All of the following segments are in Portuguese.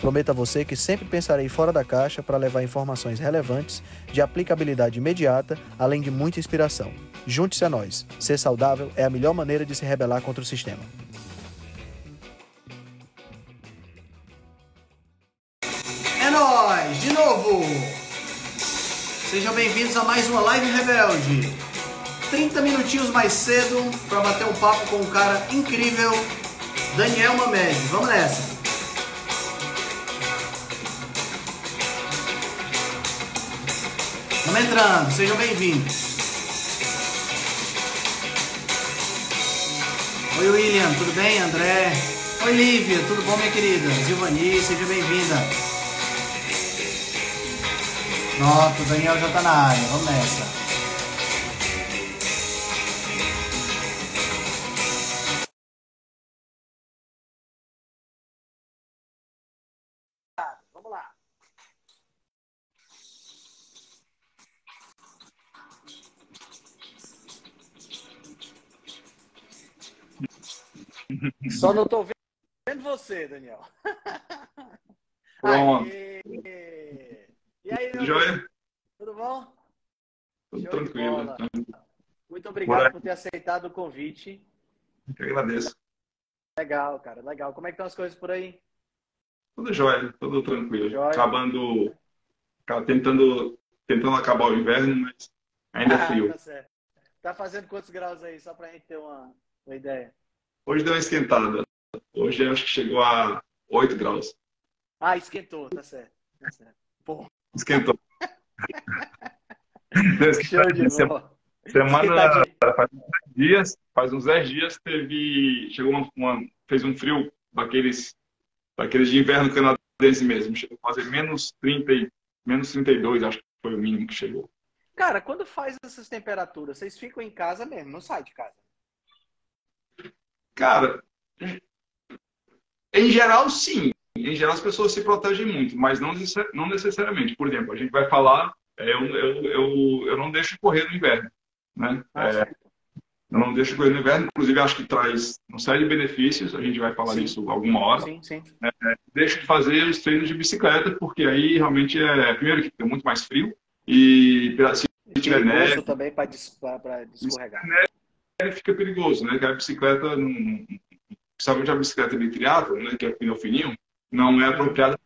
Prometo a você que sempre pensarei fora da caixa para levar informações relevantes, de aplicabilidade imediata, além de muita inspiração. Junte-se a nós. Ser saudável é a melhor maneira de se rebelar contra o sistema. É nóis! De novo! Sejam bem-vindos a mais uma Live Rebelde. 30 minutinhos mais cedo para bater um papo com um cara incrível, Daniel Mamed. Vamos nessa! Vamos entrando, sejam bem-vindos. Oi, William, tudo bem? André. Oi, Lívia, tudo bom, minha querida? Silvani, seja bem-vinda. Pronto, o Daniel já tá na área, vamos nessa. Só não tô vendo você, Daniel. Pronto. Aê. E aí, meu Joia? Tudo bom? Tudo tranquilo. bola. Muito obrigado Bora. por ter aceitado o convite. Eu agradeço. Legal, cara, legal. Como é que estão as coisas por aí? Tudo jóia, tudo tranquilo. Jóia. Acabando, acaba tentando, tentando acabar o inverno, mas ainda é frio. tá certo. Tá fazendo quantos graus aí, só pra gente ter uma, uma ideia? Hoje deu uma esquentada. Hoje acho que chegou a 8 graus. Ah, esquentou, tá certo. Tá certo. Pô, Esquentou. Deu show de esquentadinha. bola. Semana, faz uns 10 dias, faz uns 10 dias teve, chegou uma, uma- fez um frio daqueles, daqueles de inverno canadense mesmo. Chegou a fazer menos 30, e- menos 32, acho que foi o mínimo que chegou. Cara, quando faz essas temperaturas, vocês ficam em casa mesmo, não sai de casa. Cara, em geral, sim. Em geral, as pessoas se protegem muito, mas não, não necessariamente. Por exemplo, a gente vai falar, é, eu, eu, eu, eu não deixo correr no inverno, né? Ah, É, eu não deixo correr no inverno, inclusive acho que traz uma série de benefícios, a gente vai falar Sim. disso alguma hora. Sim, sim. Deixo de fazer os treinos de bicicleta, porque aí realmente é, primeiro que tem muito mais frio, e se tiver Perigoso neve, também para escorregar. aí fica perigoso, né? Que a bicicleta, principalmente a bicicleta de triatlo, né? Que é o pneu fininho, não é apropriada.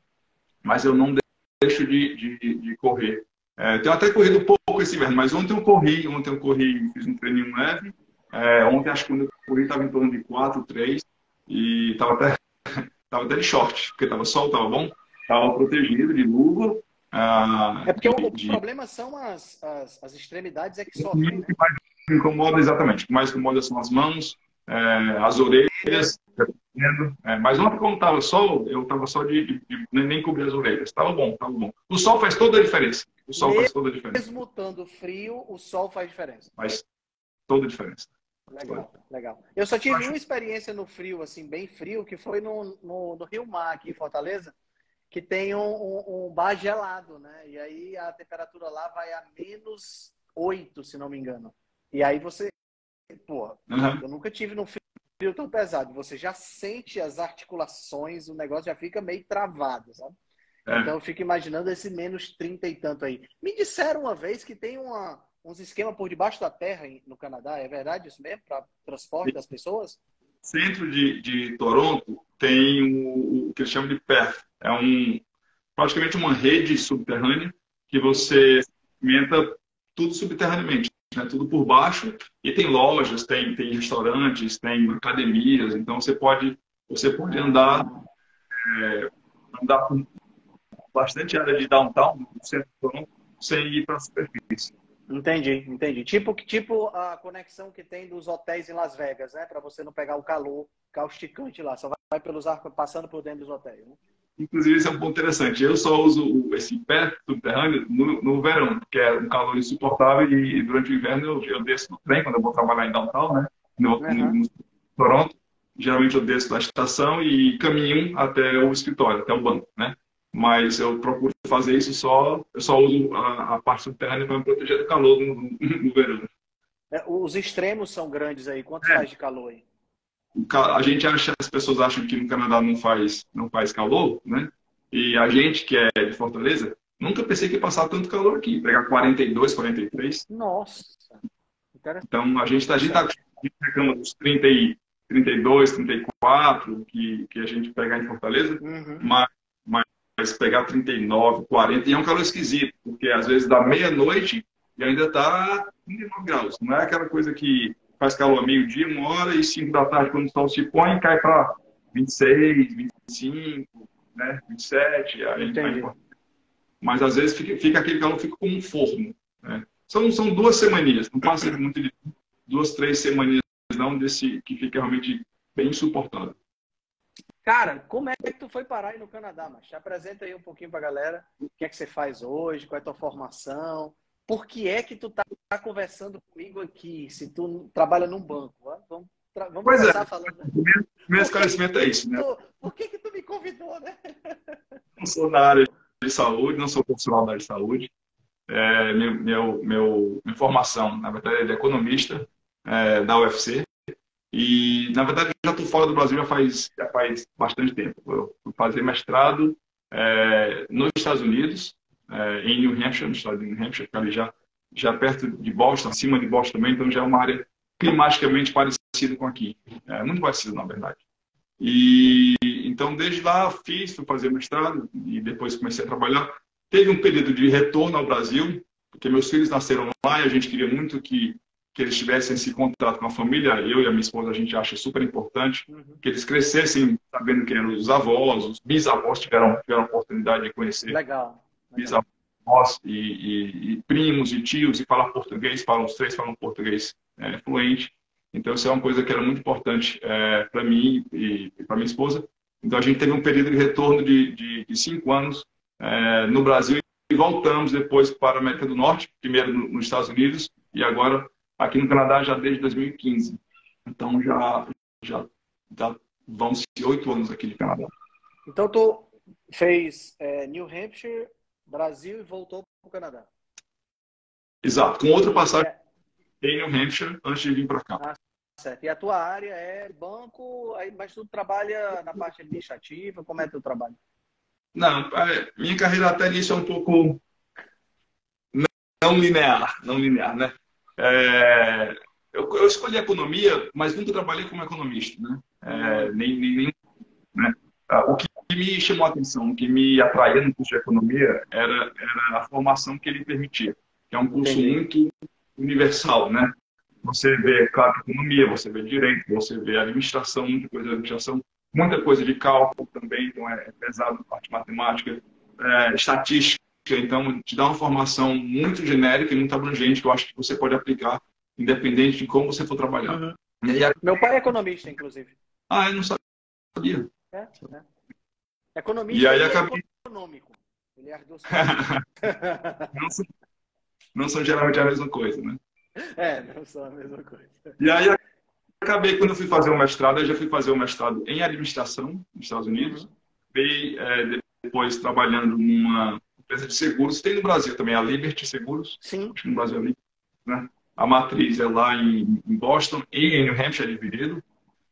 Mas eu não deixo de, de, de correr. É, tenho até corrido pouco esse inverno, mas ontem eu corri, ontem eu corri, fiz um treininho leve. É, ontem acho que quando eu corri estava em torno de 4, 3 e estava até, tava até de short, porque estava sol, estava bom, estava protegido de luva. ah, É porque o, o de- problema são as, as, as extremidades é que sofrem, né? Me incomoda exatamente, o que mais incomoda são as mãos, é, as orelhas, dependendo. É, mas ontem, como estava sol, eu estava só de, de- de- nem, nem cobrir as orelhas. Estava bom, estava bom. O sol faz toda a diferença. O sol faz toda a diferença. Mesmo estando frio, o sol faz diferença. Faz toda a diferença. Legal, legal. Eu só tive acho- uma experiência no frio, assim, bem frio, que foi no, no, no Rio Mar, aqui em Fortaleza, que tem um, um, um bar gelado, né? E aí a temperatura lá vai a menos 8, se não me engano. E aí você, pô, Aham. eu nunca tive num frio tão pesado. Você já sente as articulações, o negócio já fica meio travado, sabe? É. Então eu fico imaginando esse menos 30 e tanto aí. Me disseram uma vez que tem uma, uns esquemas por debaixo da terra no Canadá. É verdade isso mesmo? Para transporte das pessoas? Centro de, de Toronto tem o, o que eles chamam de PERF. É um, praticamente uma rede subterrânea que você alimenta tudo subterraneamente, né? tudo por baixo. E tem lojas, tem, tem restaurantes, tem academias. Então você pode, você pode andar, é, andar por bastante área de downtown, centro sem ir para a superfície. Entendi, entendi. Tipo, tipo a conexão que tem dos hotéis em Las Vegas, né? Para você não pegar o calor causticante lá. Só vai pelos arcos passando por dentro dos hotéis. Né? Inclusive, isso é um ponto interessante. Eu só uso esse pé subterrâneo no, no verão, que é um calor insuportável, e durante o inverno eu, eu desço no trem, quando eu vou trabalhar em downtown, né? No, uhum. no Toronto. Geralmente eu desço da estação e caminho até o escritório, até o banco, né? Mas eu procuro fazer isso só, eu só uso a, a parte subterrânea para me proteger do calor no, no, no verão. É, os extremos são grandes aí. Quanto é. faz de calor aí? A gente acha, as pessoas acham que no Canadá não faz, não faz calor, né? E a gente que é de Fortaleza, nunca pensei que ia passar tanto calor aqui, pegar 42, 43. Nossa. Então a gente está a gente tá, reclama dos 30 e 32, 34 que, que a gente pegar em Fortaleza, uhum. mas, mas pegar 39, 40 e é um calor esquisito, porque às vezes dá meia-noite e ainda está 39 graus. Não é aquela coisa que faz calor meio-dia, uma hora, e 5 da tarde, quando o sol se põe, cai para 26, 25, né, 27. Aí, mas às vezes fica, fica, aquele calor fica como um forno. Né? São, são duas semaninhas, não passa muito de duas, três semaninhas não desse que fica realmente bem insuportável. Cara, como é que tu foi parar aí no Canadá, mas apresenta aí um pouquinho pra galera. O que é que você faz hoje? Qual é a tua formação? Por que é que tu tá, tá conversando comigo aqui, se tu trabalha num banco? Vamos, vamos pois é. começar é. falando. Meu, meu esclarecimento é isso, né? Tu, por que que tu me convidou, né? Não sou na área de saúde, não sou profissional da área de saúde. É, meu, meu, meu, minha formação, na verdade, é de economista é, da UFC. E, na verdade, já estou fora do Brasil já faz, já faz bastante tempo. Eu fui fazer mestrado é, nos Estados Unidos, é, em New Hampshire, no estado de New Hampshire, que ali já, já perto de Boston, acima de Boston também, então já é uma área climaticamente parecida com aqui. É, muito parecida, na verdade. E então, desde lá, fiz, fui fazer mestrado e depois comecei a trabalhar. Teve um período de retorno ao Brasil, porque meus filhos nasceram lá e a gente queria muito que, que eles tivessem esse contato com a família. Eu e a minha esposa, a gente acha super importante uhum. que eles crescessem sabendo quem eram os avós, os bisavós tiveram, tiveram a oportunidade de conhecer. Legal bisavós e, e, e, primos e tios e falar português, falam os três falam português é, fluente. Então isso é uma coisa que era muito importante é, para mim e, e para minha esposa. Então a gente teve um período de retorno de, de, de cinco anos é, no Brasil e voltamos depois para a América do Norte, primeiro no, nos Estados Unidos e agora aqui no Canadá já desde 2015. Então já já, já vão se oito anos aqui de Canadá. Então tu fez é, New Hampshire, Brasil e voltou para o Canadá. Exato, com outra passagem é... em New Hampshire antes de vir para cá. Ah, certo. E a tua área é banco, mas tu trabalha na parte administrativa, como é teu trabalho? Não, é, minha carreira até nisso é um pouco não linear, não linear, né? É, eu, eu, escolhi economia, mas nunca trabalhei como economista, né? É, nem, nem, nem né? Ah, o que que me chamou a atenção, o que me atraía no curso de economia era, era a formação que ele permitia, que é um curso Entendi. muito universal, né? Você vê, claro, economia, você vê direito, você vê administração, muita coisa de administração, muita coisa de cálculo também, então é, é pesado a parte matemática, é, estatística, então te dá uma formação muito genérica e muito abrangente que eu acho que você pode aplicar independente de como você for trabalhar. Uhum. Aí, Meu pai é economista, inclusive. Ah, eu não sabia. É, é. Economista e aí acabei... é econômico. Ele não, são, não são geralmente a mesma coisa, né? É, não são a mesma coisa. E aí acabei, quando eu fui fazer o mestrado, eu já fui fazer o mestrado em administração nos Estados Unidos. Uhum. Fui é, depois trabalhando numa empresa de seguros. Tem no Brasil também a Liberty Seguros. Sim. Acho que no Brasil é Liberty, né? A matriz é lá em, Boston e em New Hampshire, dividido.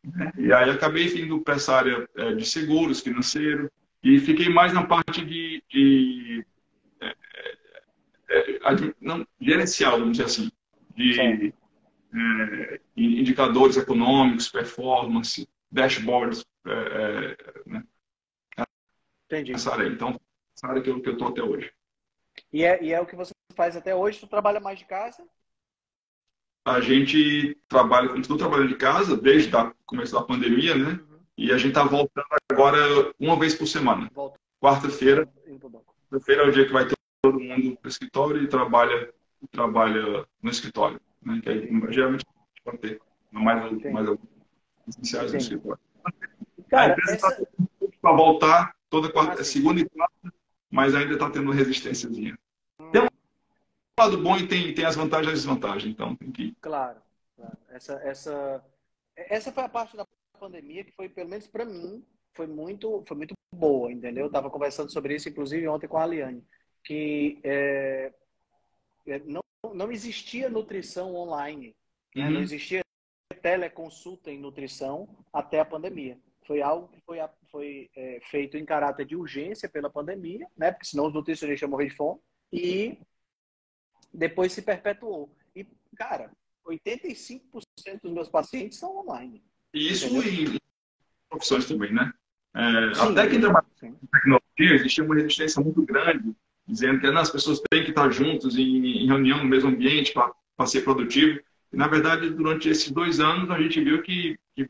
Né? E aí acabei indo para essa área é, de seguros, financeiro, e fiquei mais na parte de, de é, é, é não, gerencial, vamos dizer assim, de é, indicadores econômicos, performance, dashboards, né? Entendi. Essa área. Então, essa área que eu estou até hoje. E é, e é o que você faz até hoje? Tu trabalha mais de casa? A gente trabalha, continua trabalhando de casa desde o começo da pandemia, né? Uhum. E a gente está voltando agora uma vez por semana. Quarta-feira. Quarta-feira é o dia que vai ter todo mundo para o escritório e trabalha, trabalha no escritório. Né? Que aí, geralmente vai ter mais, mais alguns essenciais no escritório. Cara, a empresa está essa... para voltar toda quarta, ah, segunda e quarta, mas ainda está tendo resistênciazinha. Lado bom e tem, tem as vantagens e as desvantagens, então tem que. Claro, claro. Essa, essa, essa foi a parte da pandemia que foi, pelo menos para mim, foi muito, foi muito boa, entendeu? Eu estava conversando sobre isso, inclusive, ontem com a Aliane, que é, é não, não existia nutrição online, né? uhum. não existia teleconsulta em nutrição até a pandemia. Foi algo que foi, foi é, feito em caráter de urgência pela pandemia, né? Porque senão os nutricionistas iam morrer de fome. E depois se perpetuou. E, cara, 85% dos meus pacientes são online. E isso entendeu? em profissões também, né? É, sim, até quem trabalha com tecnologia, existia uma resistência muito grande, dizendo que não, as pessoas têm que estar juntos em, em reunião no mesmo ambiente para ser produtivo. E, na verdade, durante esses dois anos, a gente viu que, que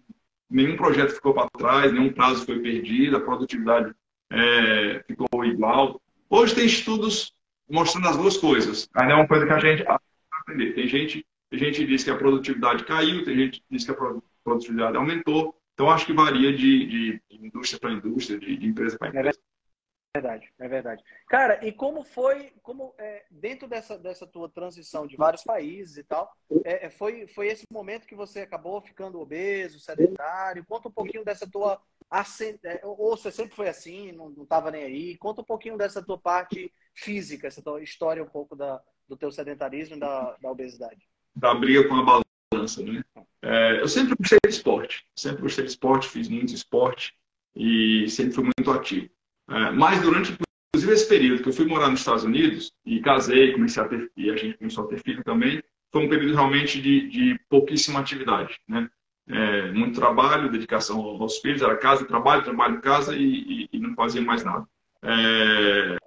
nenhum projeto ficou para trás, nenhum prazo foi perdido, a produtividade é, ficou igual. Hoje tem estudos mostrando as duas coisas. Ainda é uma coisa que a gente aprender. Tem gente, tem gente que diz que a produtividade caiu, tem gente que diz que a produtividade aumentou. Então, acho que varia de, de, indústria para indústria, de, de empresa para empresa. É verdade, é verdade. Cara, e como foi, como é, dentro dessa, dessa tua transição de vários países e tal, é, é foi, foi esse momento que você acabou ficando obeso, sedentário? Conta um pouquinho dessa tua é, ou você sempre foi assim, não estava nem aí? Conta um pouquinho dessa tua parte física, essa história um pouco da, do teu sedentarismo e da, da obesidade. Da briga com a balança, né? É, eu sempre gostei de esporte, sempre gostei de esporte, fiz muito esporte e sempre fui muito ativo. É, mas durante, inclusive, esse período que eu fui morar nos Estados Unidos e casei, comecei a ter, e a gente começou a ter filho também, foi um período realmente de, de pouquíssima atividade, né? É, muito trabalho, dedicação aos filhos, era casa, trabalho, trabalho, casa e, e, e não fazia mais nada. É,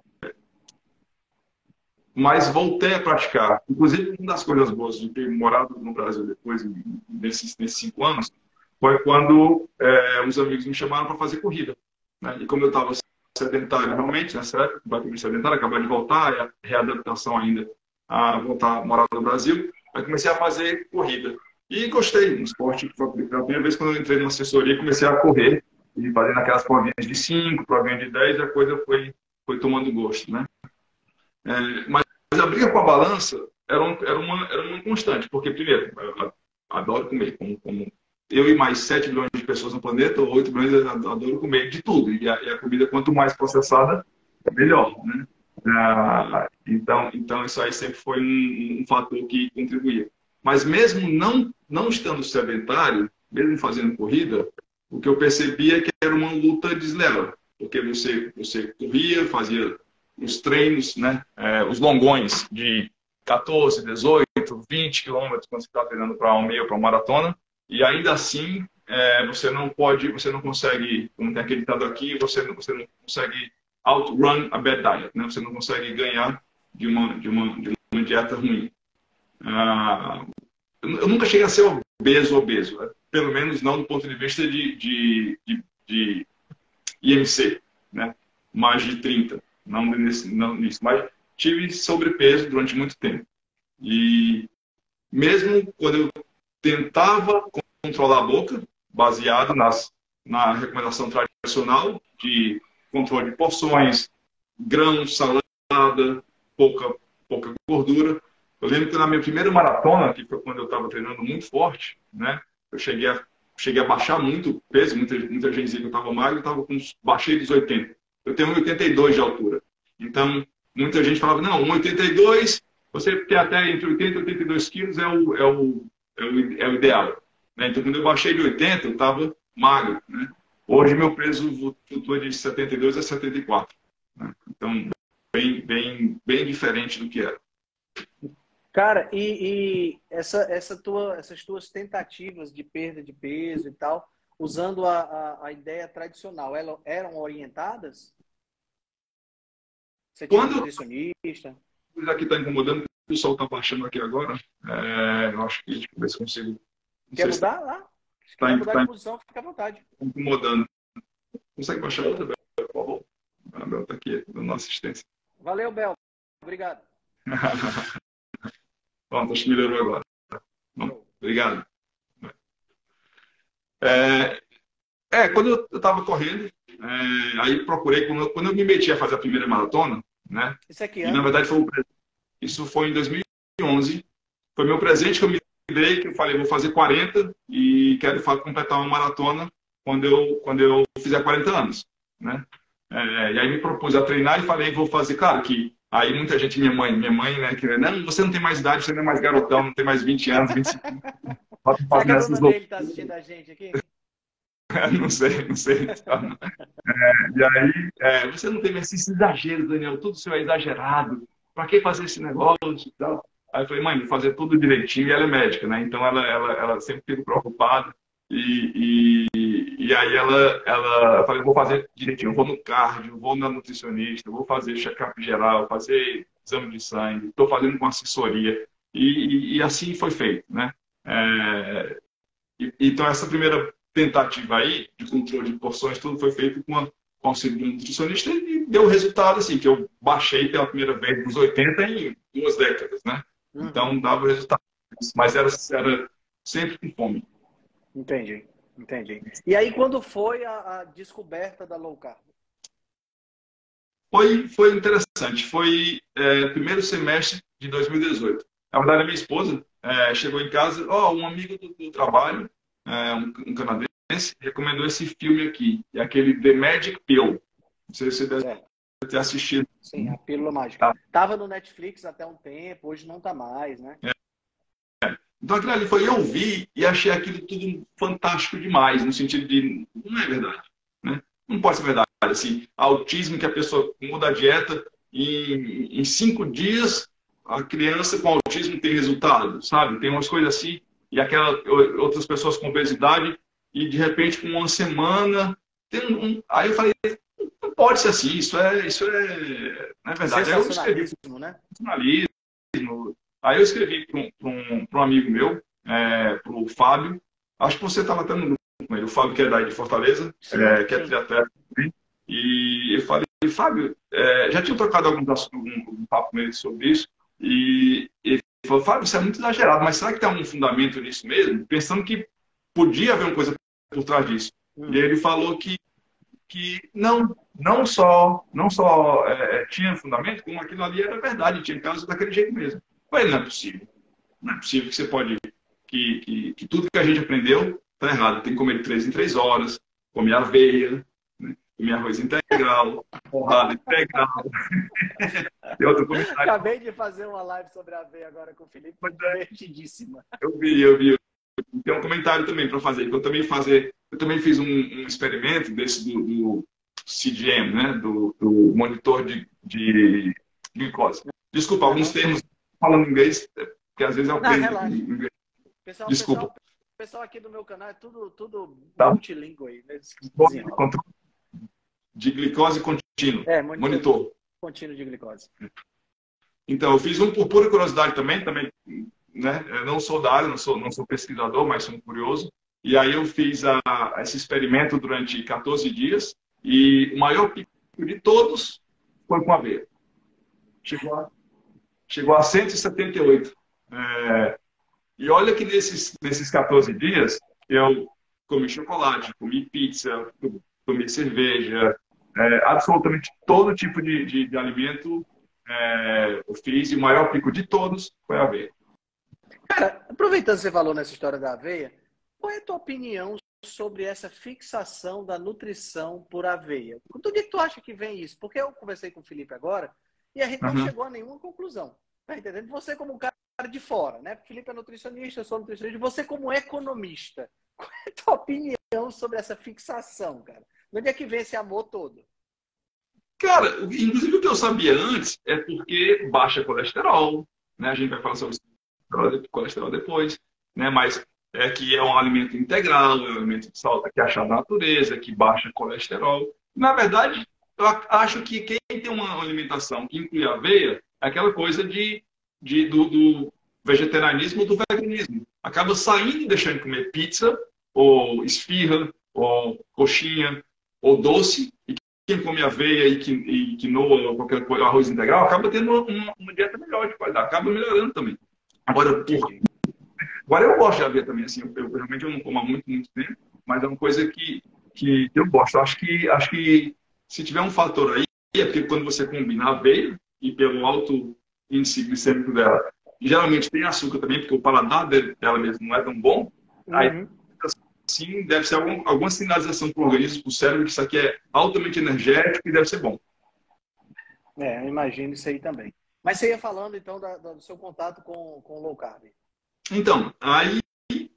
mas voltei a praticar. Inclusive, uma das coisas boas de ter morado no Brasil depois, nesses, nesses cinco anos, foi quando é, os amigos me chamaram para fazer corrida. Né? E como eu estava sedentário realmente, nessa época, sedentário, acabei de voltar, a readaptação ainda a voltar a morar no Brasil, aí comecei a fazer corrida. E gostei do esporte. Foi a primeira vez quando eu entrei na assessoria, comecei a correr e fazendo aquelas provinhas de 5, provinha de 10, a coisa foi, foi tomando gosto, né? É, mas a briga com a balança era, um, era, uma, era uma constante, porque, primeiro, eu adoro comer, como, como eu e mais 7 milhões de pessoas no planeta, ou 8 milhões, eu adoro comer de tudo. E a, e a comida, quanto mais processada, melhor, né? Ah, então, então, isso aí sempre foi um, um, fator que contribuía. Mas mesmo não, não estando sedentário, mesmo fazendo corrida, o que eu percebia é que era uma luta desleal. Porque você, você corria, fazia os treinos, né, é, os longões de 14, 18, 20 quilômetros quando você está treinando para um meio, para uma maratona, e ainda assim é, você não pode, você não consegue, como tem aquele ditado aqui, você, você não consegue outrun a bad diet, né? Você não consegue ganhar de uma, de uma, de uma dieta ruim. Ah, eu nunca cheguei a ser obeso, obeso, né? pelo menos não do ponto de vista de, de, de, de IMC, né? mais de 30 não, nesse, não nisso, mas tive sobrepeso durante muito tempo. E mesmo quando eu tentava controlar a boca, baseado nas, na recomendação tradicional de controle de porções, grãos, salada, pouca, pouca gordura. Eu lembro que na minha primeira maratona, que foi quando eu estava treinando muito forte, né? Eu cheguei a, cheguei a baixar muito peso, muita, muita gente dizia que eu estava magro, eu estava com baixei dos 80. Eu tenho 1,82 de altura. Então, muita gente falava, não, 1,82, você tem até entre 80 e 82 quilos é o, é o, é o, é o ideal. Né? Então, quando eu baixei de 80, eu estava magro. Né? Hoje, meu peso flutua de 72 a 74. Né? Então, bem, bem, bem diferente do que era. Cara, e, e essa, essa tua, essas tuas tentativas de perda de peso e tal, usando a, a, a ideia tradicional, elas eram orientadas? Você tinha Quando... nutricionista? Aqui está incomodando, o sol está baixando aqui agora. É, eu acho que deixa eu ver se consigo. Quer mudar se... lá? Se tá, mudar tá, de posição, fica à vontade. Tá incomodando. Consegue baixar outra, Bel, por favor? A Bel está aqui, dando assistência. Valeu, Bel. Obrigado. Pronto, acho que melhorou agora. Bom, obrigado. É, é, quando eu estava correndo, é, aí procurei, quando eu, quando eu me meti a fazer a primeira maratona, né? Isso aqui, é? E, na verdade, foi um, isso foi em 2011. Foi meu presente que eu me dei, que eu falei, vou fazer 40 e quero completar uma maratona quando eu, quando eu fizer 40 anos, né? É, e aí me propus a treinar e falei, vou fazer, claro que aí muita gente, minha mãe, minha mãe, né, que não, você não tem mais idade, você não é mais garotão, não tem mais 20 anos, 25 anos. Será que a dona dele tá assistindo a gente aqui? não sei, não sei. É, e aí, é, você não tem esses exageros, Daniel, tudo seu é exagerado. Para que fazer esse negócio e tal? Aí eu falei, mãe, vou fazer tudo direitinho. E ela é médica, né? Então ela, ela, ela sempre fica preocupada. E, e, e, aí ela, ela eu falei, vou fazer direitinho, vou no cardio, vou na nutricionista, vou fazer check-up geral, fazer exame de sangue, estou fazendo com assessoria. E, e, assim foi feito, né? É, então essa primeira tentativa aí de controle de porções, tudo foi feito com, a, com auxílio de um nutricionista e deu resultado assim, que eu baixei pela primeira vez dos 80 em duas décadas, né? Uhum. Então dava resultado. Mas era, era sempre com fome. Entendi, entendi. E aí, quando foi a, a descoberta da low carb? Foi, foi interessante. Foi é, primeiro semestre de 2018. Na verdade, a minha esposa é, chegou em casa, ó, oh, um amigo do, do trabalho, é, um, um, canadense, recomendou esse filme aqui, é aquele The Magic Pill. Não sei se você deve é. ter assistido. Sim, a pílula mágica. Tá. Tava no Netflix até um tempo, hoje não tá mais, né? É. Então aquilo ali foi, eu vi e achei aquilo tudo fantástico demais, no sentido de, não é verdade, né? Não pode ser verdade. Assim, autismo que a pessoa muda a dieta e em cinco dias a criança com autismo tem resultado, sabe? Tem umas coisas assim, e aquela, outras pessoas com obesidade, e de repente com uma semana, tem um, aí eu falei, não pode ser assim, isso é, isso é, não é verdade. Aí eu escrevi, né? Aí eu escrevi para um, um, amigo meu, é, para o Fábio, acho que você estava até no grupo com ele, o Fábio que é daí de Fortaleza, sim, é, que é triatleta também, e eu falei, Fábio, é, já tinha trocado algum, um, um papo com ele sobre isso, e ele falou, Fábio, isso é muito exagerado, mas será que tem algum fundamento nisso mesmo? Pensando que podia haver uma coisa por trás disso. Hum. E ele falou que, que não, não só, não só é, tinha fundamento, como aquilo ali era verdade, tinha casos daquele jeito mesmo. Mas não é possível. Não é possível que você pode. Que, que, que tudo que a gente aprendeu está errado. Tem que comer de três em três horas, comer aveia, né? comer arroz integral, porrada integral. Tem outro comentário. Acabei de fazer uma live sobre aveia agora com o Felipe, foi é. divertidíssima. Eu vi, eu vi. Tem um comentário também para fazer. Eu também fazer, eu também fiz um, um experimento desse do, do, CGM, né? Do, do monitor de, de glicose. Desculpa, alguns termos falando inglês, porque às vezes aprendo Não, inglês. Pessoal, Desculpa. Pessoal, pessoal aqui do meu canal é tudo, tudo tá. multilingüe aí. Né? De glicose contínuo. É, monitor. monitor. Contínuo de glicose. Então, eu fiz um por pura curiosidade também, também né? Eu não sou da área, não sou, não sou pesquisador, mas sou um curioso. E aí eu fiz a, esse experimento durante 14 dias e o maior pico de todos foi com aveia. Chegou a chegou a 178. É, e olha que nesses, nesses 14 dias eu comi chocolate, comi pizza, comi cerveja, é, absolutamente todo tipo de, de, de alimento é, eu fiz e o maior pico de todos foi a aveia. Cara, aproveitando que você falou nessa história da aveia, qual é a tua opinião sobre essa fixação da nutrição por aveia? Do que tu acha que vem isso? Porque eu conversei com o Felipe agora e a gente uhum. não chegou a nenhuma conclusão. Tá entendendo? Você como um cara de fora, né? Felipe é nutricionista, eu sou nutricionista. Você como economista, qual é a tua opinião sobre essa fixação, cara? De onde é que vem esse amor todo? Cara, inclusive o que eu sabia antes é porque baixa colesterol, né? A gente vai falar sobre colesterol depois, né? Mas é que é um alimento integral, é um alimento de saúde que é achado na natureza, que baixa colesterol. Na verdade, eu acho que quem tem uma alimentação que inclui aveia aquela coisa de, de do, do vegetarianismo do veganismo. Acaba saindo e deixando de comer pizza, ou esfirra, ou coxinha, ou doce, e quem come aveia e, que, e quinoa, ou qualquer coisa, arroz integral, acaba tendo uma, uma, dieta melhor de qualidade, acaba melhorando também. Agora, porra, agora eu gosto de aveia também, assim, eu, eu realmente eu não como há muito, muito tempo, mas é uma coisa que que eu gosto. Acho que, acho que se tiver um fator aí, é porque quando você combina aveia e pelo alto índice glicêmico dela, geralmente tem açúcar também, porque o paladar dela mesmo não é tão bom, uhum. aí sim deve ser algum, alguma sinalização para o organismo, para o cérebro, que isso aqui é altamente energético e deve ser bom. É, eu imagino isso aí também. Mas você ia falando então da, do seu contato com, com o low carb. Então, aí,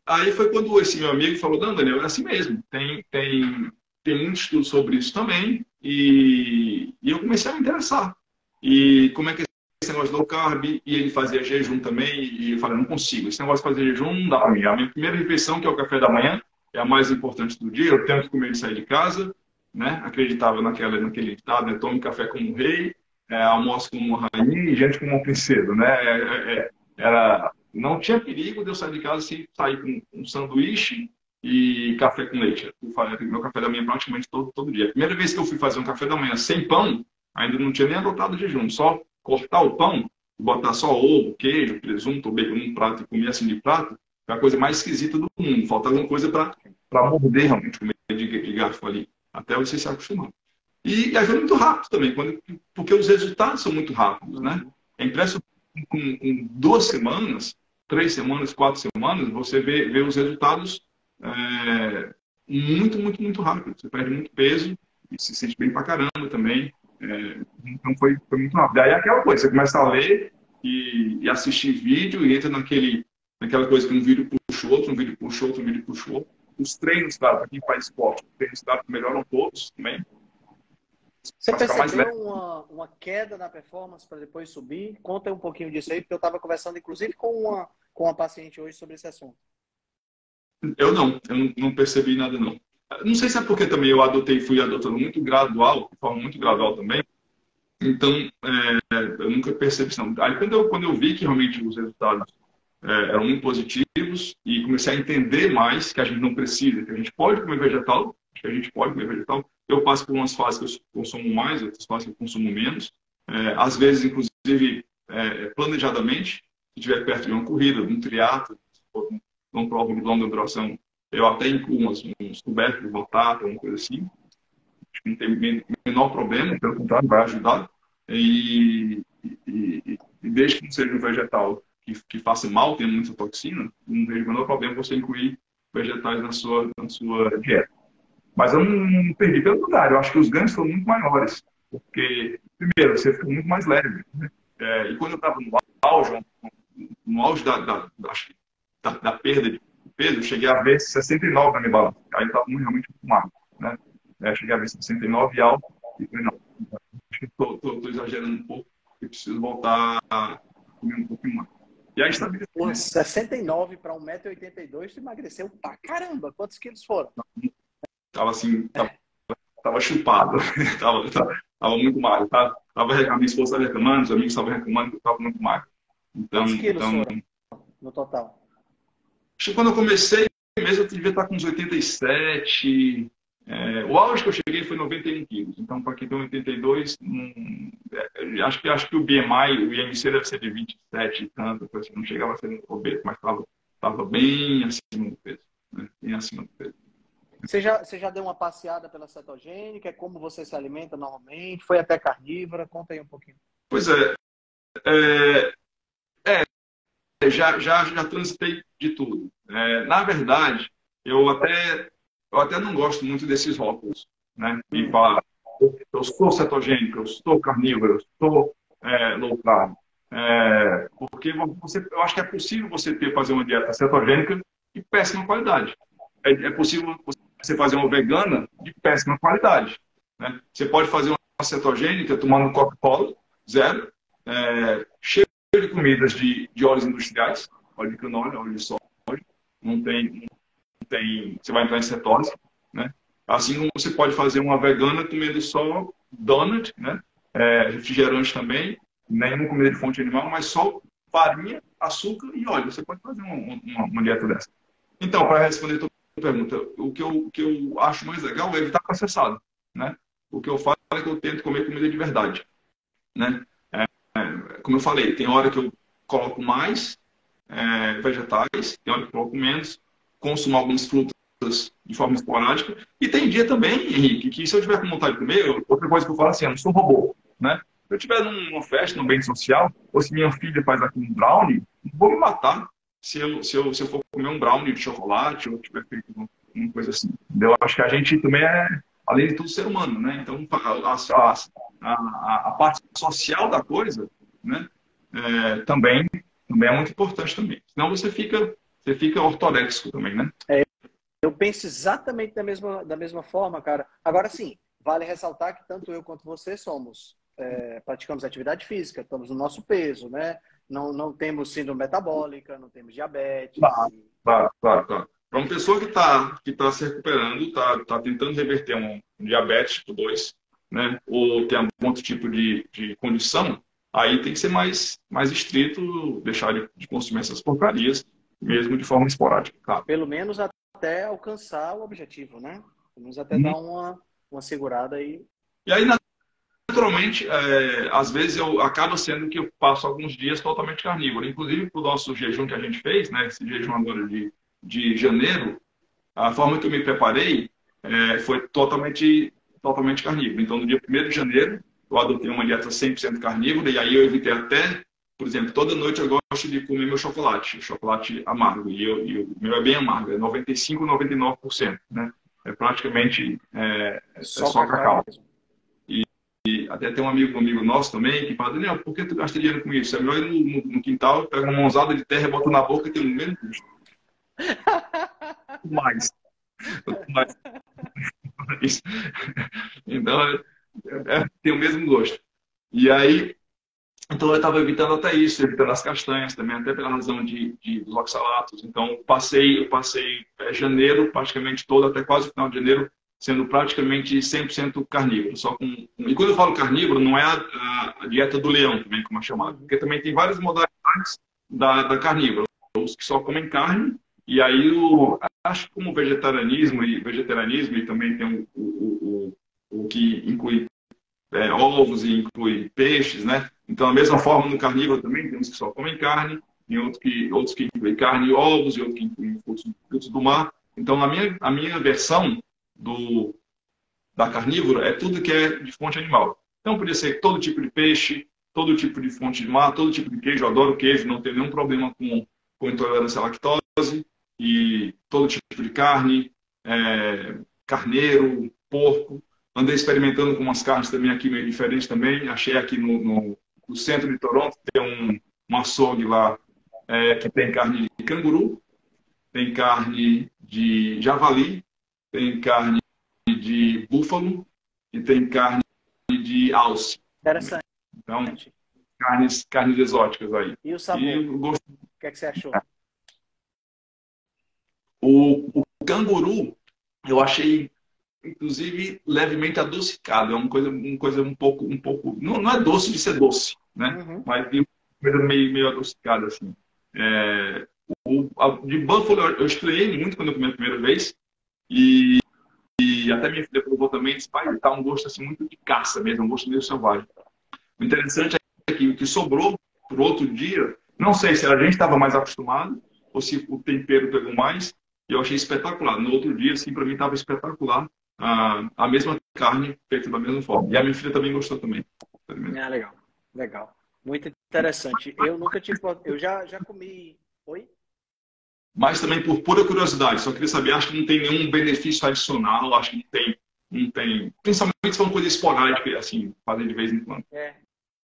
aí foi quando esse meu amigo falou, não, Daniel, é assim mesmo. Tem, tem, tem muito estudo sobre isso também. E, e eu comecei a me interessar. E como é que é esse negócio de low carb? E ele fazia jejum também. E eu falei, não consigo. Esse negócio de fazer jejum não dá para mim. A minha primeira refeição, que é o café da manhã, é a mais importante do dia. Eu tenho que comer e sair de casa. Né? Acreditava naquela, naquele ditado, né? Tome café como um rei é, almoço como uma rainha e gente como uma princesa, né? É, é, é, era, não tinha perigo de eu sair de casa sem sair com um sanduíche e café com leite. Eu meu café da manhã praticamente todo, todo dia. Primeira vez que eu fui fazer um café da manhã sem pão, ainda não tinha nem adotado jejum, só cortar o pão, botar só ovo, queijo, presunto, bacon num prato e comer assim de prato, foi a coisa mais esquisita do mundo. Faltava alguma coisa para morder realmente, comer de, de garfo ali, até você se acostumar. E, e ajuda muito rápido também, quando, porque os resultados são muito rápidos, né? É impressionante, com, com duas semanas, três semanas, quatro semanas, você vê, vê os resultados é, muito, muito, muito rápido. Você perde muito peso e se sente bem pra caramba também. É, então foi, foi muito rápido. Aí é aquela coisa, você começa a ler e, e, assistir vídeo e entra naquele, naquela coisa que um vídeo puxa outro, um vídeo puxa outro, um vídeo puxa outro. Os treinos, claro, para quem faz esporte, os treinos, claro, melhoram todos também. Você percebeu uma, uma queda na performance para depois subir? Conta um pouquinho disso aí, porque eu estava conversando, inclusive, com uma, com uma paciente hoje sobre esse assunto. Eu não, eu não, não percebi nada, não. Não sei se é porque também eu adotei, fui adotando muito gradual, de forma muito gradual também. Então, é, eu nunca percebi isso, não. Aí, quando eu, quando eu vi que realmente os resultados eram muito positivos e comecei a entender mais que a gente não precisa, que a gente pode comer vegetal, que a gente pode comer vegetal, eu passo por umas fases que eu consumo mais, outras fases que eu consumo menos. É, às vezes, inclusive, é, planejadamente, se estiver perto de uma corrida, de um triatlo, uma prova de longa duração, eu até incluo uns, uns cobertos de batata, uma coisa assim. Não tem menor problema, pelo contrário, vai ajudar. E, e, e desde que não seja um vegetal que, que faça mal, tenha muita toxina, não vejo o menor problema você incluir vegetais na sua, na sua dieta. Mas eu não perdi pelo contrário, eu acho que os ganhos foram muito maiores. Porque, primeiro, você fica muito mais leve. Né? É, e quando eu estava no auge, no auge da, da, da, da, perda de peso, eu cheguei a ver 69 na minha balança. Aí eu estava realmente muito magro. Né? É, cheguei a ver 69 alto e falei, não, acho que estou exagerando um pouco e preciso voltar a comer um pouquinho mais. E aí estabilizou. Pô, 69 para 1,82m, tu emagreceu pra caramba. Quantos quilos foram? Tava assim, tava, tava chupado. tava, tava, tava, muito magro. Tava, tava, a minha esposa estava reclamando, os amigos estavam reclamando que eu tava muito magro. Então, Quantos quilos então, foram no total? Acho que quando eu comecei mesmo, eu devia estar com uns 87. É, o auge que eu cheguei foi 91 quilos. Então, para quem tem 82, hum, é, acho, que, acho que o BMI, o IMC deve ser de 27 e tanto. Assim, não chegava a ser obeso, mas estava bem acima do peso. Né? Bem acima do peso. Você já, você já deu uma passeada pela cetogênica? Como você se alimenta normalmente? Foi até carnívora? Conta aí um pouquinho. Pois é. É, é já, já, já transitei de tudo. É, na verdade, eu até, eu até não gosto muito desses rótulos. Né? E falar, eu sou cetogênico, eu sou carnívoro, eu sou é, low carb. É, porque você, eu acho que é possível você ter, fazer uma dieta cetogênica de péssima qualidade. É, é possível você fazer uma vegana de péssima qualidade. Né? Você pode fazer uma cetogênica tomando Coca-Cola, zero, é, cheio de comidas de, de óleos industriais, óleo de canola, óleo de soja, não tem, tem, você vai entrar em cetose, né? Assim como você pode fazer uma vegana comendo só donut, né? É, refrigerante também, nenhuma comida de fonte animal, mas só farinha, açúcar e óleo. Você pode fazer uma, uma, uma dieta dessa. Então, para responder pergunta, o que, eu, o que eu acho mais legal é evitar processado, né? O que eu faço é que eu tento comer comida de verdade, né? É, como eu falei, tem hora que eu coloco mais é, vegetais, tem hora que eu coloco menos, consumo algumas frutas de forma esporádica. E tem dia também, Henrique, que se eu tiver com vontade de comer, outra coisa que eu falo assim, eu não sou robô, né? Se eu estiver numa festa, num bem social, ou se minha filha faz aqui um brownie, vou me matar se eu, se eu, se eu for comer um brownie de chocolate ou tiver feito uma coisa assim. Eu acho que a gente também é, além de tudo, ser humano, né? Então, a, a, a, a parte social da coisa, né? É, também, também é muito importante também. Senão você fica, você fica ortoréxico também, né? É, eu penso exatamente da mesma, da mesma forma, cara. Agora sim, vale ressaltar que tanto eu quanto você somos é, praticamos atividade física, estamos no nosso peso, né? Não, não temos síndrome metabólica, não temos diabetes. Claro, claro, claro. claro. Para uma pessoa que está que tá se recuperando, está tá tentando reverter um, um diabetes tipo 2, né? ou tem algum outro tipo de, de condição, aí tem que ser mais, mais estrito, deixar de, de consumir essas porcarias, mesmo de forma esporádica. Claro. Pelo menos até alcançar o objetivo, né? Pelo menos até hum. dar uma, uma segurada aí. E aí, naturalmente, é, às vezes eu acaba sendo que eu passo alguns dias totalmente carnívoro. Inclusive, para o nosso jejum que a gente fez, né, esse jejum agora de, de janeiro, a forma que eu me preparei é, foi totalmente, totalmente carnívoro. Então, no dia 1 de janeiro, eu adotei uma dieta 100% carnívora e aí eu evitei até, por exemplo, toda noite eu gosto de comer meu chocolate, chocolate amargo. E, eu, e o meu é bem amargo, é 95%, 99%. Né? É praticamente é, é só, só cacau. cacau. E até tem um amigo, um amigo nosso também que fala, Daniel, por que tu gasta dinheiro com isso? É melhor ir no, no, no quintal, pega uma mãozada de terra, bota na boca e tem o mesmo custo. mais. mais. então, é, é, tem o mesmo gosto. E aí, então eu estava evitando até isso, evitando as castanhas também, até pela razão de, de dos oxalatos. Então, passei, eu passei é, janeiro, praticamente todo, até quase o final de janeiro, sendo praticamente 100% carnívoro. Só com... E quando eu falo carnívoro, não é a, a, dieta do leão, também, como é chamado, porque também tem várias modalidades da, da carnívora. Os que só comem carne, e aí o, acho que como vegetarianismo e vegetarianismo, e também tem o, o, o, o que inclui é, ovos e inclui peixes, né? Então, da mesma forma, no carnívoro também temos que só comem carne, e outros que, outros que incluem carne e ovos, e outros que incluem frutos, frutos do mar. Então, a minha, a minha versão do, da carnívora é tudo que é de fonte animal. Então, podia ser todo tipo de peixe, todo tipo de fonte de mar, todo tipo de queijo. Eu adoro queijo, não tenho nenhum problema com, com intolerância à lactose. E todo tipo de carne, é, carneiro, porco. Andei experimentando com umas carnes também aqui meio diferentes também. Achei aqui no, no, no centro de Toronto, tem um, um açougue lá é, que tem carne de canguru, tem carne de javali, tem carne de búfalo e tem carne de alce. Interessante. Então, carnes, carnes exóticas aí. E o sabor? E o, gosto... o que, é que você achou? O, o canguru, eu achei, inclusive, levemente adocicado. É uma coisa, uma coisa um pouco, um pouco. Não, não é doce de ser doce, né? Uhum. Mas uma coisa meio, meio adocicada, assim. É, o, a, de búfalo eu estranhei muito quando eu comi a primeira vez. E, e até minha filha provou também, disse, pai, tá um gosto assim muito de caça mesmo, um gosto meio selvagem. O interessante é que o que sobrou por outro dia, não sei se a gente estava mais acostumado ou se o tempero pegou mais, e eu achei espetacular. No outro dia, assim, para mim estava espetacular a, a mesma carne feita da mesma forma. E a minha filha também gostou também. Ah, legal, legal. Muito interessante. Eu nunca tive. Eu já, já comi. Oi? mas também por pura curiosidade. Só queria saber, acho que não tem nenhum benefício adicional, acho que não tem, não tem. Principalmente se for uma coisa esporádica, assim, fazer de vez em quando. É,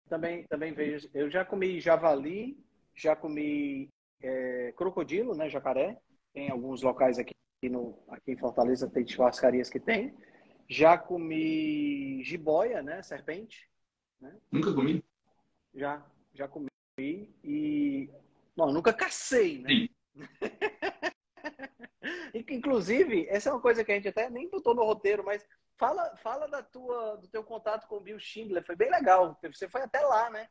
também, também vejo. Eu já comi javali, já comi é, crocodilo, né, jacaré. Tem alguns locais aqui, no, aqui em Fortaleza, tem churrascarias que tem. Já comi jiboia, né, serpente. Né? Nunca comi. Já, já comi. E, bom, nunca cacei, né? Inclusive, essa é uma coisa que a gente até nem botou no roteiro, mas fala, fala da tua, do teu contato com o Bill Schindler. Foi bem legal. Você foi até lá, né?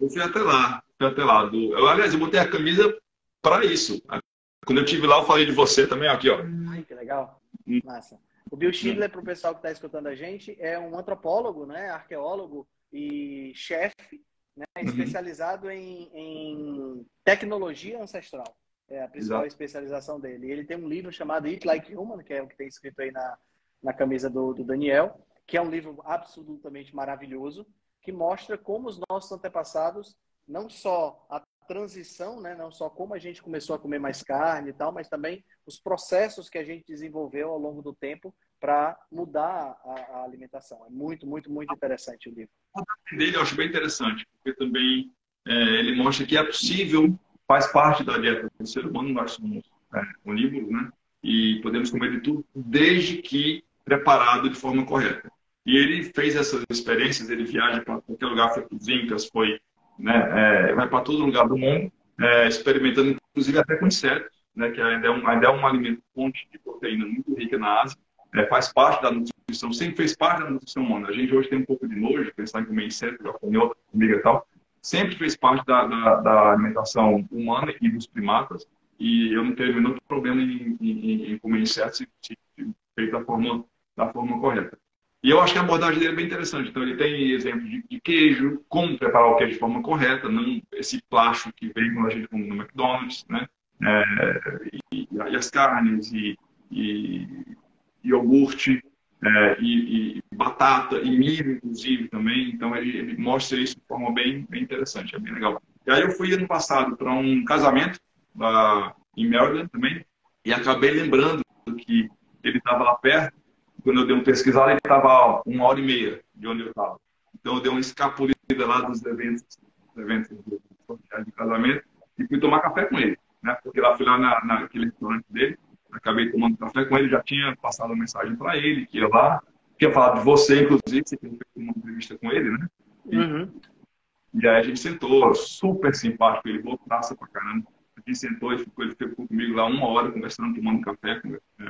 Eu fui até lá. Fui até lá. Eu, aliás, eu botei a camisa para isso. Quando eu tive lá, eu falei de você também, aqui, ó. Ai, que legal. Hum. Massa. O Bill Schindler, para o pessoal que está escutando a gente, é um antropólogo, né? arqueólogo e chefe, né? Uhum. especializado em, em tecnologia ancestral. É a principal Exato. especialização dele. Ele tem um livro chamado Eat Like Human, que é o que tem escrito aí na, na camisa do, do Daniel, que é um livro absolutamente maravilhoso, que mostra como os nossos antepassados, não só a transição, né, não só como a gente começou a comer mais carne e tal, mas também os processos que a gente desenvolveu ao longo do tempo para mudar a, a, alimentação. É muito, muito, muito interessante o livro. Dele eu acho bem interessante, porque também é, ele mostra que é possível, faz parte da dieta do ser humano, nós somos é, onívoros, né? E podemos comer de tudo, desde que preparado de forma correta. E ele fez essas experiências, ele viaja para qualquer lugar, foi para os Incas, foi, né, é, vai para todo lugar do mundo, é, experimentando, inclusive até com insetos, né, que ainda é, um, ainda é um alimento fonte de proteína muito rica na Ásia, é, faz parte da nutrição, sempre fez parte da nutrição humana. A gente hoje tem um pouco de nojo, pensar em comer inseto, já comida e tal, sempre fez parte da, da, da, alimentação humana e dos primatas, e eu não tenho nenhum problema em, em, em comer insetos se, se feito da forma, da forma correta. E eu acho que a abordagem dele é bem interessante. Então, ele tem exemplos de, de, queijo, como preparar o queijo de forma correta, não esse plástico que vem quando a gente come no McDonald's, né? É, e, e, as carnes, e, e iogurte, é, e, e, batata, e milho, inclusive, também. Então, ele, ele, mostra isso de forma bem, bem interessante, é bem legal. E aí, eu fui ano passado para um casamento uh, em Maryland também, e acabei lembrando que ele estava lá perto, quando eu dei uma pesquisada, ele estava uma hora e meia de onde eu estava. Então, eu dei uma escapulida lá dos eventos, eventos de casamento e fui tomar café com ele. Né? Porque lá fui lá na, naquele restaurante dele, acabei tomando café com ele, já tinha passado uma mensagem para ele, que ia lá, tinha falado de você, inclusive, você feito uma entrevista com ele, né? E, uhum. e aí a gente sentou, super simpático, ele voltasse pra caramba. A gente sentou e ficou, ele ficou comigo lá uma hora conversando, tomando café.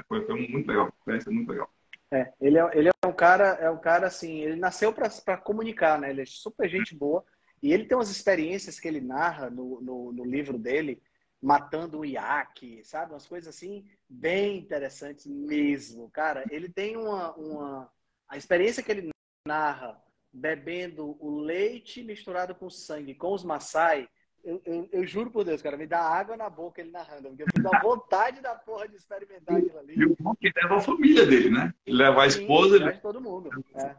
Foi, foi muito legal, foi muito legal. É, ele é, ele é um cara, é um cara assim, ele nasceu para comunicar, né? Ele é super gente boa. E ele tem umas experiências que ele narra no, no, no livro dele, matando um iaque, sabe? Umas coisas assim bem interessantes mesmo. Cara, ele tem uma, uma. A experiência que ele narra bebendo o leite misturado com sangue com os Maasai eu, eu, eu, juro por Deus, cara, me dá água na boca ele narrando, porque eu fico com vontade da porra de experimentar aquilo ali. E o bom que leva a família dele, né? Ele leva a esposa. Sim, ele... todo mundo. É.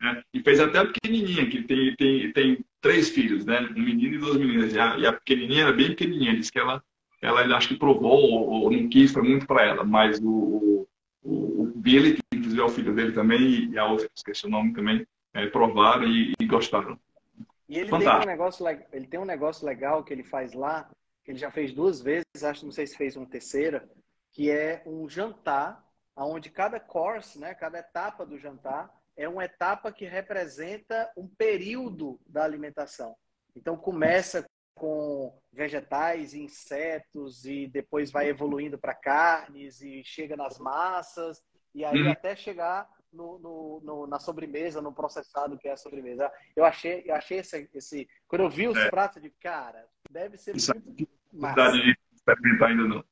Né? E fez até a pequenininha, que tem, tem, tem três filhos, né? Um menino e duas meninas. E a, e a pequenininha era bem pequenininha, disse que ela, ela ele acho que provou ou, ou não quis, foi muito para ela. Mas o, o, o Billy, que inclusive é o filho dele também, e a outra, que esqueci o nome também, é, provaram e, e gostaram. E ele tem, um negócio, ele tem um negócio legal que ele faz lá, que ele já fez duas vezes, acho não sei se fez uma terceira, que é um jantar, onde cada course, né, cada etapa do jantar, é uma etapa que representa um período da alimentação. Então começa com vegetais, insetos e depois vai evoluindo para carnes e chega nas massas e aí uhum. até chegar no, no, no, na sobremesa, no processado que é a sobremesa. Eu achei, eu achei esse, esse quando eu vi os é. pratos de cara, deve ser Isso muito massa. de experimentar ainda não.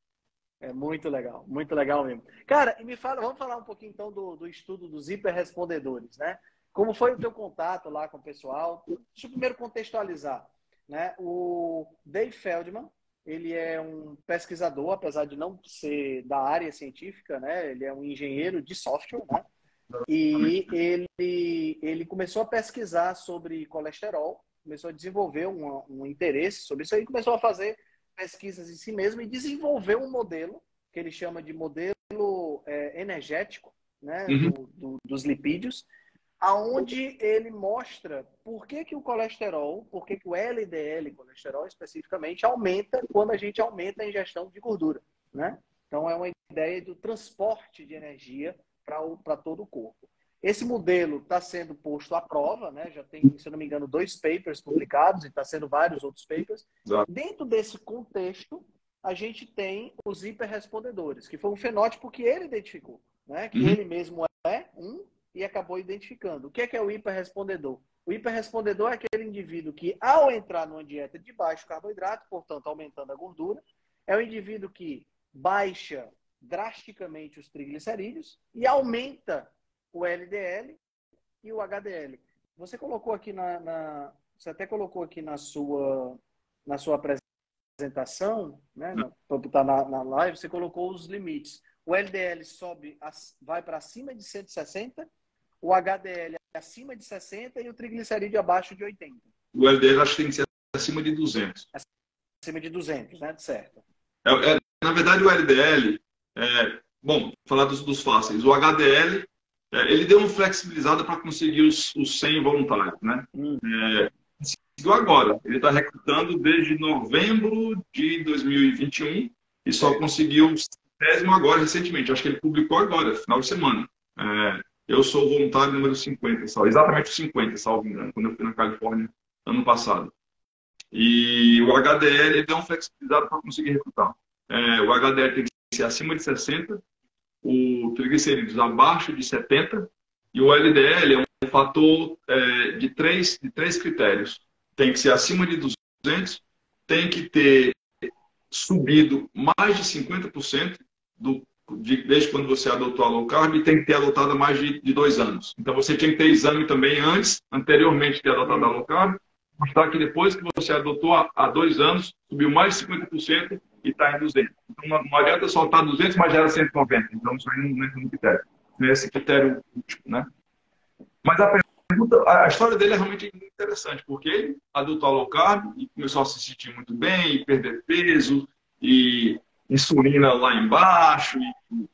É muito legal, muito legal mesmo. Cara, e me fala, vamos falar um pouquinho então do, do estudo dos hiperrespondedores, né? Como foi o teu contato lá com o pessoal? Deixa eu primeiro contextualizar, né? O Dave Feldman, ele é um pesquisador, apesar de não ser da área científica, né? Ele é um engenheiro de software, né? E ele, ele começou a pesquisar sobre colesterol, começou a desenvolver um, um interesse sobre isso aí, começou a fazer pesquisas em si mesmo e desenvolveu um modelo que ele chama de modelo é, energético, né, uhum. do, do, dos lipídios, aonde ele mostra por que, que o colesterol, por que, que o LDL, colesterol especificamente, aumenta quando a gente aumenta a ingestão de gordura, né? Então é uma ideia do transporte de energia para todo o corpo. Esse modelo está sendo posto à prova, né? já tem, se não me engano, dois papers publicados e está sendo vários outros papers. Exato. Dentro desse contexto, a gente tem os hiperrespondedores, que foi um fenótipo que ele identificou, né? que uhum. ele mesmo é um e acabou identificando. O que é, que é o hiperrespondedor? O hiperrespondedor é aquele indivíduo que, ao entrar numa dieta de baixo carboidrato, portanto, aumentando a gordura, é o indivíduo que baixa drasticamente os triglicerídeos e aumenta o LDL e o HDL. Você colocou aqui na, na, você até colocou aqui na sua na sua apresentação, né, para botar na, na live, você colocou os limites. O LDL sobe, vai para acima de 160, o HDL acima de 60 e o triglicerídeo abaixo de 80. O LDL acho que tem que ser acima de 200. Acima de 200, né? Certo. É, é, na verdade, o LDL, é, bom, falar dos, dos fáceis. O HDL, é, ele deu uma flexibilizada para conseguir os, os 100 voluntários, né? Hum. É, conseguiu agora. Ele está recrutando desde novembro de 2021 e só conseguiu décimo agora, recentemente. Acho que ele publicou agora, final de semana. É, eu sou o voluntário número 50, salvo, exatamente o 50, salvo engano, quando eu fui na Califórnia ano passado. E o HDL ele deu um flexibilizado para conseguir recrutar. É, o HDL tem que acima de 60, o triglicerídeos abaixo de 70 e o LDL é um fator é, de, três, de três critérios. Tem que ser acima de 200, tem que ter subido mais de 50% do, de, desde quando você adotou a low carb e tem que ter adotado mais de, de, dois anos. Então você tinha que ter exame também antes, anteriormente de ter adotado a low carb, mostrar que depois que você adotou há, há dois anos, subiu mais de 50% e está em 200. Então não, não adianta soltar 200, mas já era 190. Então isso aí não entra no critério. Não é esse critério último, né? Mas a pergunta, a história dele é realmente interessante, porque ele adotou low carb e começou a se sentir muito bem, e perder peso, e insulina lá embaixo, e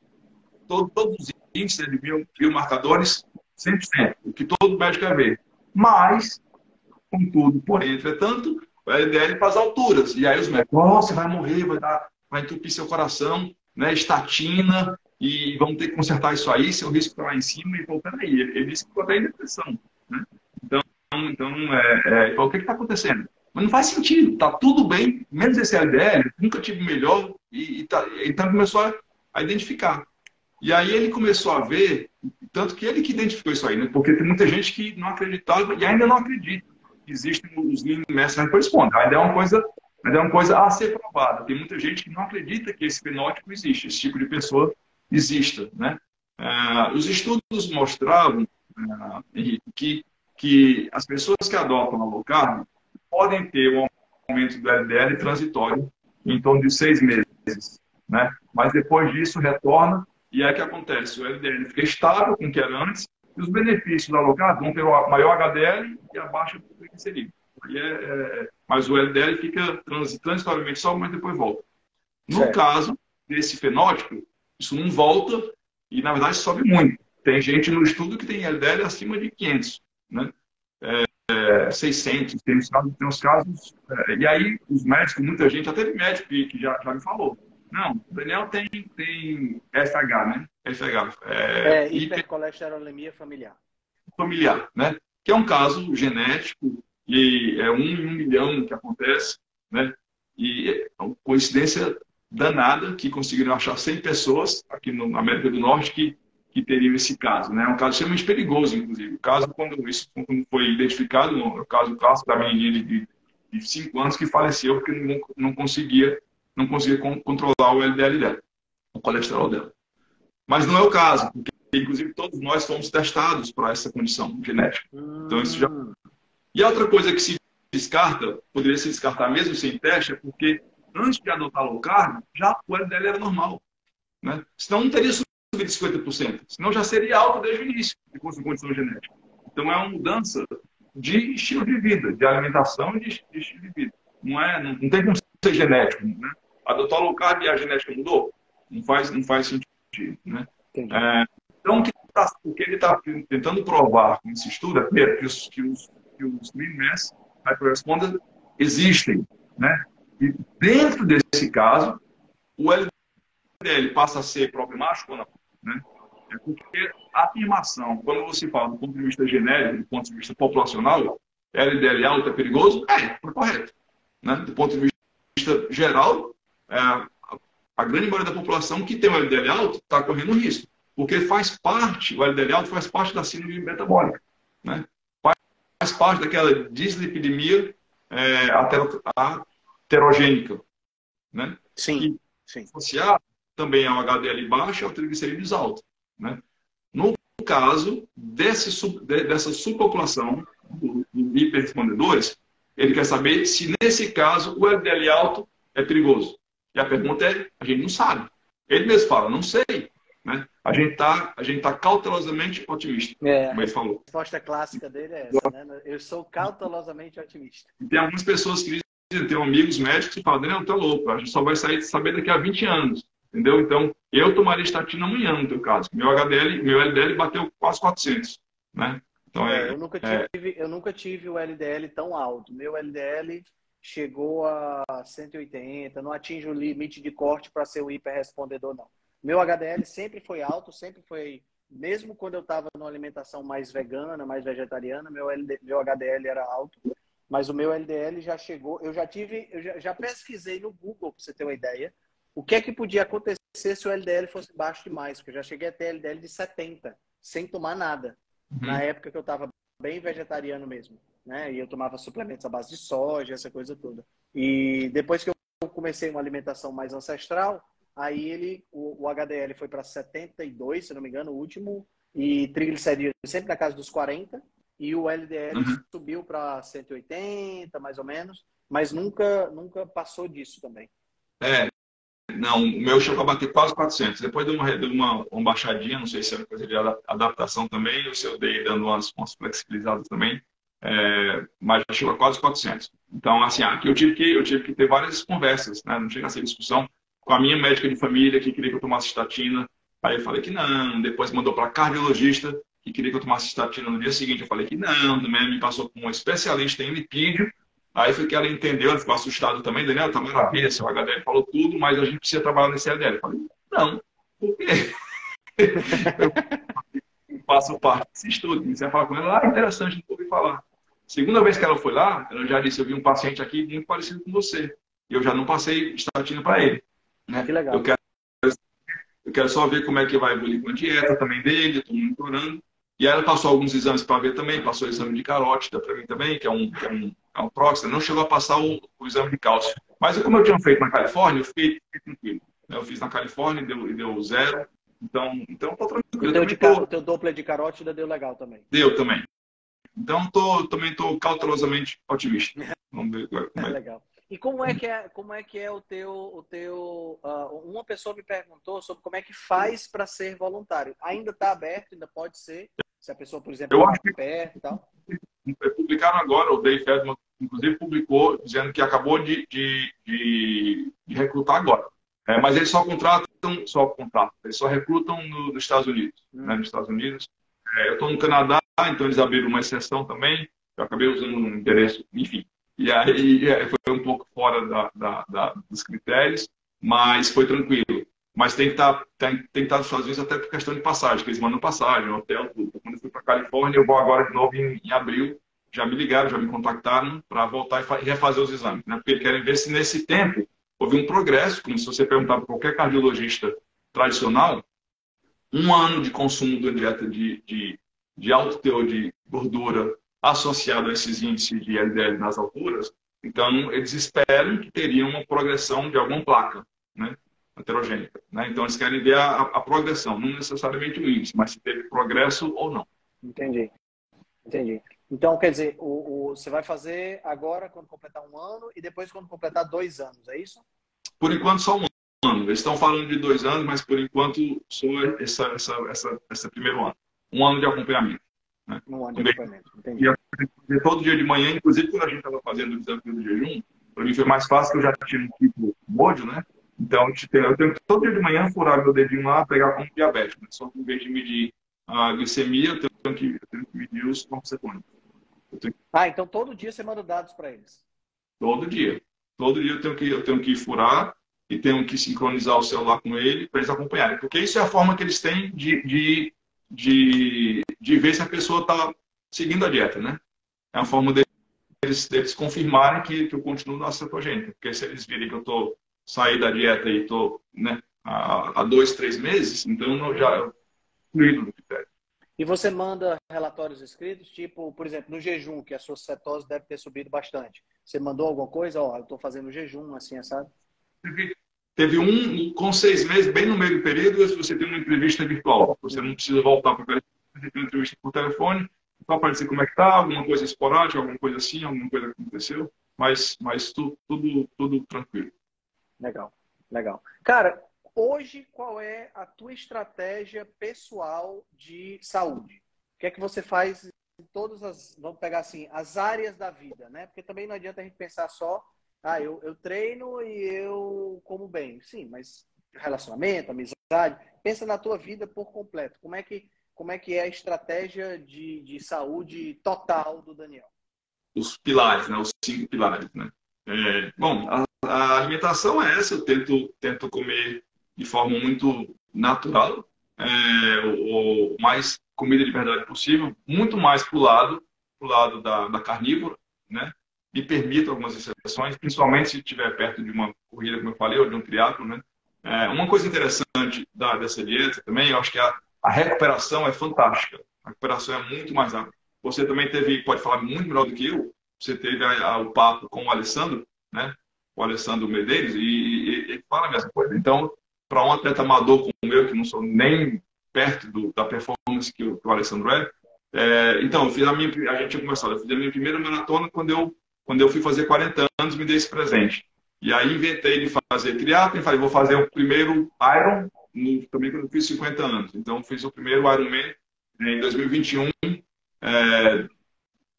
todo, todos os índices de biomarcadores 100%, o que todo médico quer ver. Mas, contudo, porém, entretanto, o LDL para as alturas. E aí os médicos, você vai morrer, vai, dar, vai entupir seu coração, né, estatina, e vamos ter que consertar isso aí, seu risco está lá em cima, e pô, peraí, ele, disse que pode ter depressão. Né? Então, então é, é, o que está acontecendo? Mas não faz sentido, tá tudo bem, menos esse LDL, nunca tive melhor, e, e tá, então começou a, a, identificar. E aí ele começou a ver, tanto que ele que identificou isso aí, né? Porque tem muita gente que não acreditava e ainda não acredita existem os lean mass responde. Ainda é uma coisa, ainda é uma coisa a ser provada. Tem muita gente que não acredita que esse fenótipo existe, esse tipo de pessoa exista, né? Uh, os estudos mostravam, uh, que, que as pessoas que adotam a low carb podem ter um aumento do LDL transitório em torno de seis meses. Né? Mas depois disso retorna e é que acontece, o LDL fica estável com o que era antes e os benefícios da alocado vão ter o maior HDL e a baixa triglicerídeo. É, é, mas o LDL fica transitoriamente só, mas depois volta. No certo. caso desse fenótipo, isso não volta e, na verdade, sobe muito. Tem gente no estudo que tem LDL acima de 500. Né? É, 600, tem uns casos, tem uns casos é, e aí os médicos, muita gente, até médico que, que já, já me falou, não, o Daniel tem, tem FH, né? FH. É, é hipercolesterolemia familiar. Familiar, né? Que é um caso genético e é um em um milhão que acontece, né? E é uma coincidência danada que conseguiram achar 100 pessoas aqui na América do Norte que que teriam esse caso. Né? É um caso extremamente perigoso, inclusive. O caso, quando isso foi identificado, no caso clássico da menininha de, de cinco anos que faleceu porque não, não conseguia, não conseguia controlar o LDL dela, o colesterol dela. Mas não é o caso, porque, inclusive, todos nós fomos testados para essa condição genética. Então, isso já... E a outra coisa que se descarta, poderia se descartar mesmo sem teste, é porque antes de adotar low carb, já o LDL era normal. Né? Senão não teria de 50%, senão já seria alto desde o início, fosse condição genética. Então é uma mudança de estilo de vida, de alimentação e de, de estilo de vida. Não, é, não, não tem como ser genético. Né? Adotar low carb e a genética mudou? Não faz, não faz sentido. Né? É, então, o que, tá, o que ele está tentando provar com esse estudo é, que os, que os, que os lean mass hyperresponders existem. Né? E dentro desse caso, o LDL passa a ser problemático ou não? Né? É porque a afirmação, quando você fala do ponto de vista genérico, do ponto de vista populacional, LDL alto é perigoso? É, é correto. Né? Do ponto de vista geral, a grande maioria da população que tem o LDL alto está correndo risco. Porque faz parte, o LDL alto faz parte da síndrome metabólica. Né? Faz parte daquela dislipidemia é, aterogênica. Né? Sim, sim. Associado também é o HDL baixo e é o triglicerídeos alto. Né? No caso desse, dessa subpopulação de hiperrespondedores, ele quer saber se nesse caso o LDL alto é perigoso? E a pergunta é, a gente não sabe. Ele mesmo fala, não sei. Né? A gente está tá cautelosamente otimista, é, como ele falou. A resposta clássica dele é essa, né? Eu sou cautelosamente otimista. Tem algumas pessoas que dizem, tem amigos médicos que falam, Daniel, tá louco, a gente só vai sair de saber daqui a 20 anos. Entendeu? Então, eu tomaria estatina amanhã, no teu caso. Meu HDL, meu LDL bateu quase 400, né? Então, é, é, eu, nunca é tive, é... eu nunca tive o LDL tão alto. Meu LDL chegou a 180, não atinge o limite de corte para ser um hiperrespondedor, não. Meu HDL sempre foi alto, sempre foi. Mesmo quando eu estava numa alimentação mais vegana, mais vegetariana, meu, LD, meu HDL era alto. Mas o meu LDL já chegou. Eu já tive. Eu já, já pesquisei no Google, para você ter uma ideia, o que é que podia acontecer se o LDL fosse baixo demais. Porque eu já cheguei até LDL de 70, sem tomar nada. Uhum. Na época que eu estava bem vegetariano mesmo. Né? E eu tomava suplementos à base de soja, essa coisa toda. E depois que eu comecei uma alimentação mais ancestral, Aí ele, o, o HDL foi para 72, se não me engano, o último, e triglicerídeos sempre na casa dos 40, e o LDL uhum. subiu para 180, mais ou menos, mas nunca, nunca passou disso também. É, não, o meu chegou a bater quase 400. Depois deu uma, deu uma, uma baixadinha, não sei se é coisa de adaptação também, ou se eu dei dando umas, umas flexibilizadas também, é, mas chegou a quase 400. Então, assim, aqui eu tive que, eu tive que ter várias conversas, né? não chega a ser discussão com a minha médica de família, que queria que eu tomasse estatina. Aí eu falei que não. Depois mandou para cardiologista, que queria que eu tomasse estatina no dia seguinte. Eu falei que não. Também me passou com um especialista em lipídio. Aí foi que ela entendeu, ela ficou assustada também. Daniel, tá maravilha, seu HDL falou tudo, mas a gente precisa trabalhar nesse LDL. Eu falei, não. Por quê? eu faço parte desse estudo. Comecei a falar com ela, ah, interessante, não ouvi falar. Segunda vez que ela foi lá, ela já disse, eu vi um paciente aqui muito parecido com você. E eu já não passei estatina para ele. Né? Que legal. Eu quero, eu quero só ver como é que vai evoluir com a dieta também dele, estou monitorando. E aí ela passou alguns exames para ver também, passou o exame de carótida para mim também, que é um, que é um, é um próximo. Não chegou a passar o, o, exame de cálcio. Mas como eu tinha feito na Califórnia, eu fiquei, fiquei tranquilo. Eu fiz na Califórnia e deu, deu zero. Então, então tô tranquilo. O teu, de, tô... teu Doppler de carótida deu legal também. Deu também. Então, tô, também estou cautelosamente otimista. Vamos ver como é. legal. E como é que é, como é que é o teu, o teu? Uh, uma pessoa me perguntou sobre como é que faz para ser voluntário. Ainda está aberto, ainda pode ser. Se a pessoa, por exemplo, eu acho que e tal. Publicaram agora, o Dave Fedman, inclusive, publicou dizendo que acabou de, de, de, de recrutar agora. É, mas eles só contratam, só contratam, eles só recrutam no, nos Estados Unidos. Hum. Né, nos Estados Unidos. É, eu estou no Canadá, então eles abriram uma exceção também. Eu acabei usando um endereço, enfim. E aí é, foi um pouco fora da, da, da, dos critérios, mas foi tranquilo. Mas tem que estar, tá, tem, tem que estar Estados Unidos até por questão de passagem, que eles mandam passagem, hotel, tudo. Quando eu fui para Califórnia, eu vou agora de novo em, em abril. Já me ligaram, já me contactaram para voltar e refazer os exames, né? Porque querem ver se nesse tempo houve um progresso, como se você perguntar para qualquer cardiologista tradicional, um ano de consumo de dieta de, de, de alto teor de gordura, associado a esses índices de LDL nas alturas, então eles esperam que teriam uma progressão de alguma placa né, heterogênica. Né? Então eles querem ver a, a, progressão, não necessariamente o índice, mas se teve progresso ou não. Entendi. Entendi. Então, quer dizer, o, o, você vai fazer agora quando completar um ano e depois quando completar dois anos, é isso? Por enquanto, só um ano. Eles estão falando de dois anos, mas por enquanto só essa, essa, essa, esse primeiro ano. Um ano de acompanhamento. Né? Um ano de acompanhamento, entendi. E todo dia de manhã, inclusive quando a gente estava fazendo o desafio do jejum, para mim foi mais fácil que eu já tinha um tipo módio, né? Então, eu tenho que todo dia de manhã furar meu dedinho lá, pegar como diabético. Né? Só que em vez de medir a glicemia, eu tenho que, eu tenho que medir os cetônicos. Tenho... Ah, então todo dia você manda dados para eles? Todo dia. Todo dia eu tenho que, eu tenho que furar e tenho que sincronizar o celular com ele para eles acompanharem. Porque isso é a forma que eles têm de, de de, de ver se a pessoa está seguindo a dieta, né? É uma forma deles, deles confirmarem que, que eu continuo na cetogênica. Porque se eles virem que eu estou saí da dieta e estou né, há, há dois, três meses, então eu já incluído no critério. E você manda relatórios escritos, tipo, por exemplo, no jejum, que a sua cetose deve ter subido bastante. Você mandou alguma coisa? Ó, oh, eu estou fazendo jejum, assim, sabe? Teve um com seis meses, bem no meio do período, você tem uma entrevista virtual. Você não precisa voltar para o você tem uma entrevista por telefone, só para dizer como é que está, alguma coisa esporádica, alguma coisa assim, alguma coisa aconteceu, mas, mas tu, tudo, tudo tranquilo. Legal, legal. Cara, hoje qual é a tua estratégia pessoal de saúde? O que é que você faz em todas as, vamos pegar assim, as áreas da vida, né? Porque também não adianta a gente pensar só, ah, eu, eu treino e eu como bem. Sim, mas relacionamento, amizade, pensa na tua vida por completo. Como é que, como é, que é a estratégia de, de saúde total do Daniel? Os pilares, né? Os cinco pilares, né? É, bom, a, a, alimentação é essa. Eu tento, tento comer de forma muito natural, é, o, o, mais comida de verdade possível, muito mais para o lado, pro lado da, da carnívora, né? Me permito algumas exceções, principalmente se estiver perto de uma corrida, como eu falei, ou de um triatlo, né? É, uma coisa interessante da, dessa dieta também, eu acho que a, a recuperação é fantástica. A recuperação é muito mais rápida. Você também teve, pode falar muito melhor do que eu, você teve a, a, o papo com o Alessandro, né? O Alessandro Medeiros, e, ele fala a mesma coisa. Então, para um atleta amador como eu, que não sou nem perto do, da performance que o, que o Alessandro é, é, então, eu fiz a minha, a gente tinha conversado, eu fiz a minha primeira maratona quando eu, quando eu fui fazer 40 anos, me dei esse presente. E aí inventei de fazer triatlo e falei, vou fazer o primeiro Iron, também quando eu fiz 50 anos. Então fiz o primeiro Ironman em 2021, é,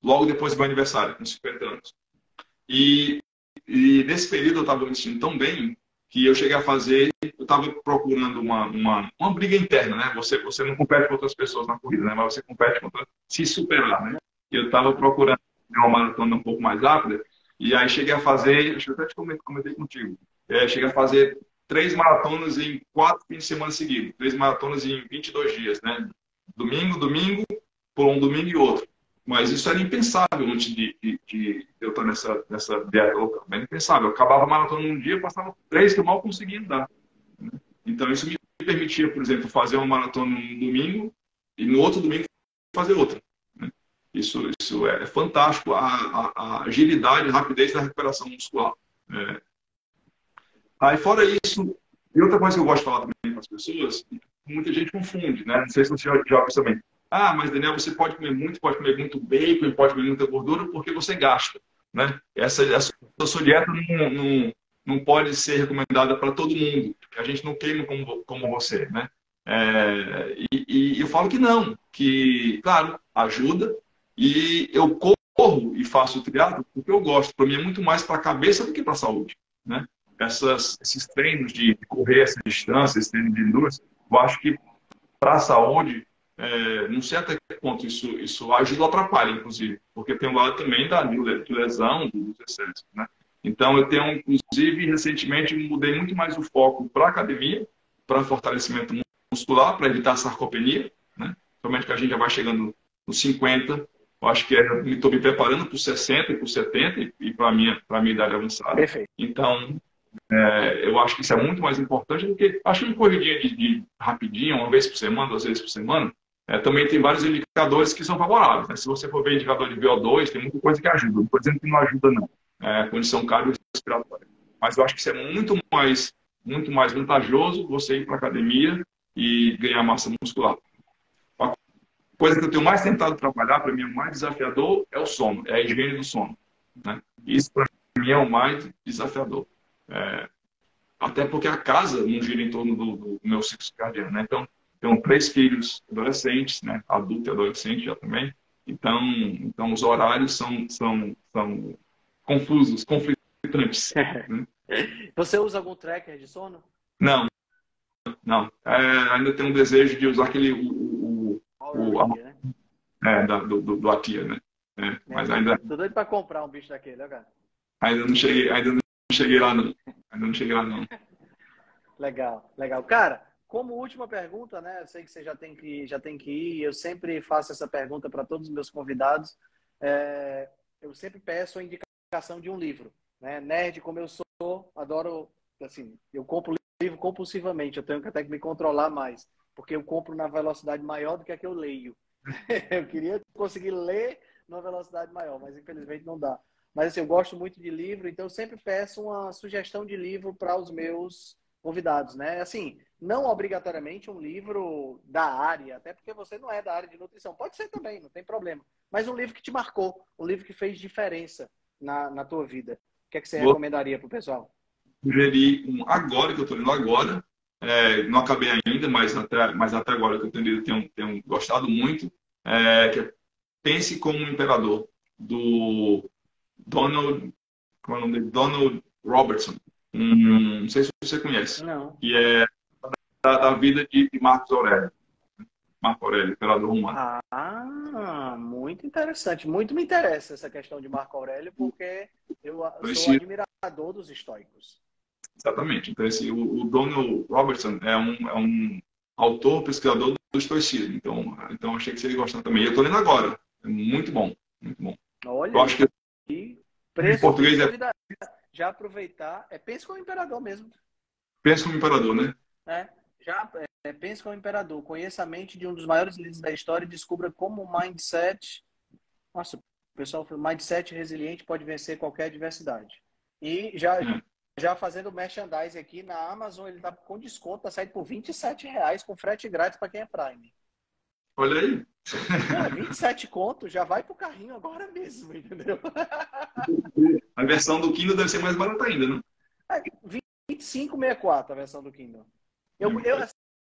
logo depois do meu aniversário, com 50 anos. E, e nesse período eu estava me sentindo tão bem que eu cheguei a fazer, eu estava procurando uma, uma, uma briga interna, né? Você, você não compete com outras pessoas na corrida, né? Mas você compete contra se superar, né? Eu estava procurando uma maratona um pouco mais rápida e aí cheguei a fazer, acho que até te comentei contigo, é, cheguei a fazer três maratonas em quatro fins de semana seguidos, três maratonas em 22 dias, né? Domingo, domingo, por um domingo e outro. Mas isso era impensável antes de, de, de eu estar nessa, nessa dieta. Era impensável. Eu acabava a maratona num dia, passava três que eu mal conseguia andar. Né? Então isso me permitia, por exemplo, fazer uma maratona num domingo e no outro domingo fazer outra. Isso, isso é fantástico, a, a, a agilidade e rapidez da recuperação muscular. É. Aí, fora isso, e outra coisa que eu gosto de falar também com as pessoas, muita gente confunde, né? Não sei se você já ouviu também. Ah, mas Daniel, você pode comer muito, pode comer muito bacon, pode comer muita gordura porque você gasta, né? Essa, essa sua dieta não, não, não pode ser recomendada para todo mundo. A gente não queima como, como você, né? É, e, e eu falo que não, que, claro, ajuda, e eu corro e faço triatlo porque eu gosto. Para mim é muito mais para a cabeça do que para a saúde. Né? Essas, esses treinos de correr essa distância, esse treino de endurance, eu acho que para a saúde, é, não sei até que ponto isso, isso ajuda ou atrapalha, inclusive. Porque tem um lado também da lesão, dos excessos. Né? Então, eu tenho, inclusive, recentemente mudei muito mais o foco para academia, para fortalecimento muscular, para evitar sarcopenia, né? Somente que a gente já vai chegando nos 50, eu acho que estou me preparando para os 60 e para os 70 e para a minha, minha idade avançada. Perfeito. Então, é, eu acho que isso é muito mais importante do que. Acho que uma corridinha de, de rapidinho, uma vez por semana, duas vezes por semana, é, também tem vários indicadores que são favoráveis. Né? Se você for ver indicador de VO2, tem muita coisa que ajuda. Não estou dizendo que não ajuda, não. É, condição cardiorrespiratória. Mas eu acho que isso é muito mais, muito mais vantajoso você ir para a academia e ganhar massa muscular coisa que eu tenho mais tentado trabalhar, para mim, o mais desafiador é o sono, é a higiene do sono. Né? Isso, para mim, é o mais desafiador. É, até porque a casa não gira em torno do, do meu ciclo circadiano. Né? Então, tenho três filhos adolescentes, né? adulto e adolescente já também. Então, então os horários são, são, são confusos, conflitantes. né? Você usa algum tracker de sono? Não, não. É, ainda tenho um desejo de usar aquele o, o, a, né? é, da, do, do, do Atia, né? É, é, mas ainda. Tô doido pra comprar um bicho daquele, né, cara? Ainda não cheguei, ainda não cheguei lá, não. Ainda não cheguei lá, não. legal, legal. Cara, como última pergunta, né? Eu sei que você já tem que, já tem que ir. Eu sempre faço essa pergunta para todos os meus convidados. É, eu sempre peço a indicação de um livro. Né? Nerd, como eu sou, adoro. Assim, eu compro livro compulsivamente. Eu tenho que até que me controlar mais porque eu compro na velocidade maior do que a que eu leio. eu queria conseguir ler numa velocidade maior, mas infelizmente não dá. Mas assim, eu gosto muito de livro, então eu sempre peço uma sugestão de livro para os meus convidados, né? Assim, não obrigatoriamente um livro da área, até porque você não é da área de nutrição. Pode ser também, não tem problema. Mas um livro que te marcou, um livro que fez diferença na, na tua vida. O que, é que você Vou... recomendaria para o pessoal? sugeri um agora, que eu estou lendo agora. É, não acabei ainda, mas até, mas até agora que eu tenho, tenho, tenho gostado muito. É, que é Pense como um Imperador, do Donald, como é o nome dele? Donald Robertson. Um, não sei se você conhece. Não. Que é da, da vida de, de Marcos Aurélio. Marco Aurélio, imperador romano. Ah, muito interessante. Muito me interessa essa questão de Marco Aurélio, porque eu sou admirador dos estoicos. Exatamente. Então, esse, o, o Donald Robertson é um, é um autor, pesquisador do estoicismo. Então, então achei que você ia gostar também. eu estou lendo agora. É muito bom. Muito bom. Olha, eu acho que preço em português é... já aproveitar. É pense como imperador mesmo. Pense como imperador, né? É. Já é, pense como imperador. Conheça a mente de um dos maiores líderes da história e descubra como o mindset. Nossa, o pessoal mindset resiliente pode vencer qualquer adversidade. E já, é. Já fazendo merchandising aqui na Amazon, ele tá com desconto, tá saindo por 27 reais com frete grátis para quem é Prime. Olha aí. Cara, 27 conto já vai pro carrinho agora mesmo, entendeu? A versão do Kindle deve ser mais barata ainda, né? É, 25,64 a versão do Kindle. Eu, eu,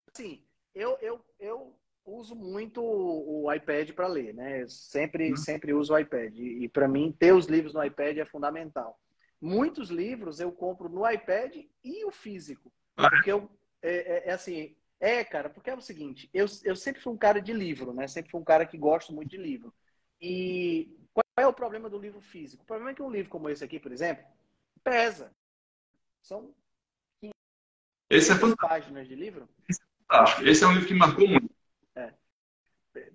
assim, eu, eu, eu uso muito o iPad para ler, né? sempre, uhum. sempre uso o iPad. E, e para mim, ter os livros no iPad é fundamental. Muitos livros eu compro no iPad e o físico. Ah, é? Porque eu, é, é, é assim, é, cara, porque é o seguinte, eu, eu sempre fui um cara de livro, né? Sempre fui um cara que gosto muito de livro. E qual é o problema do livro físico? O problema é que um livro como esse aqui, por exemplo, pesa. São esse é páginas de livro. Esse, esse é um livro que marcou muito. É.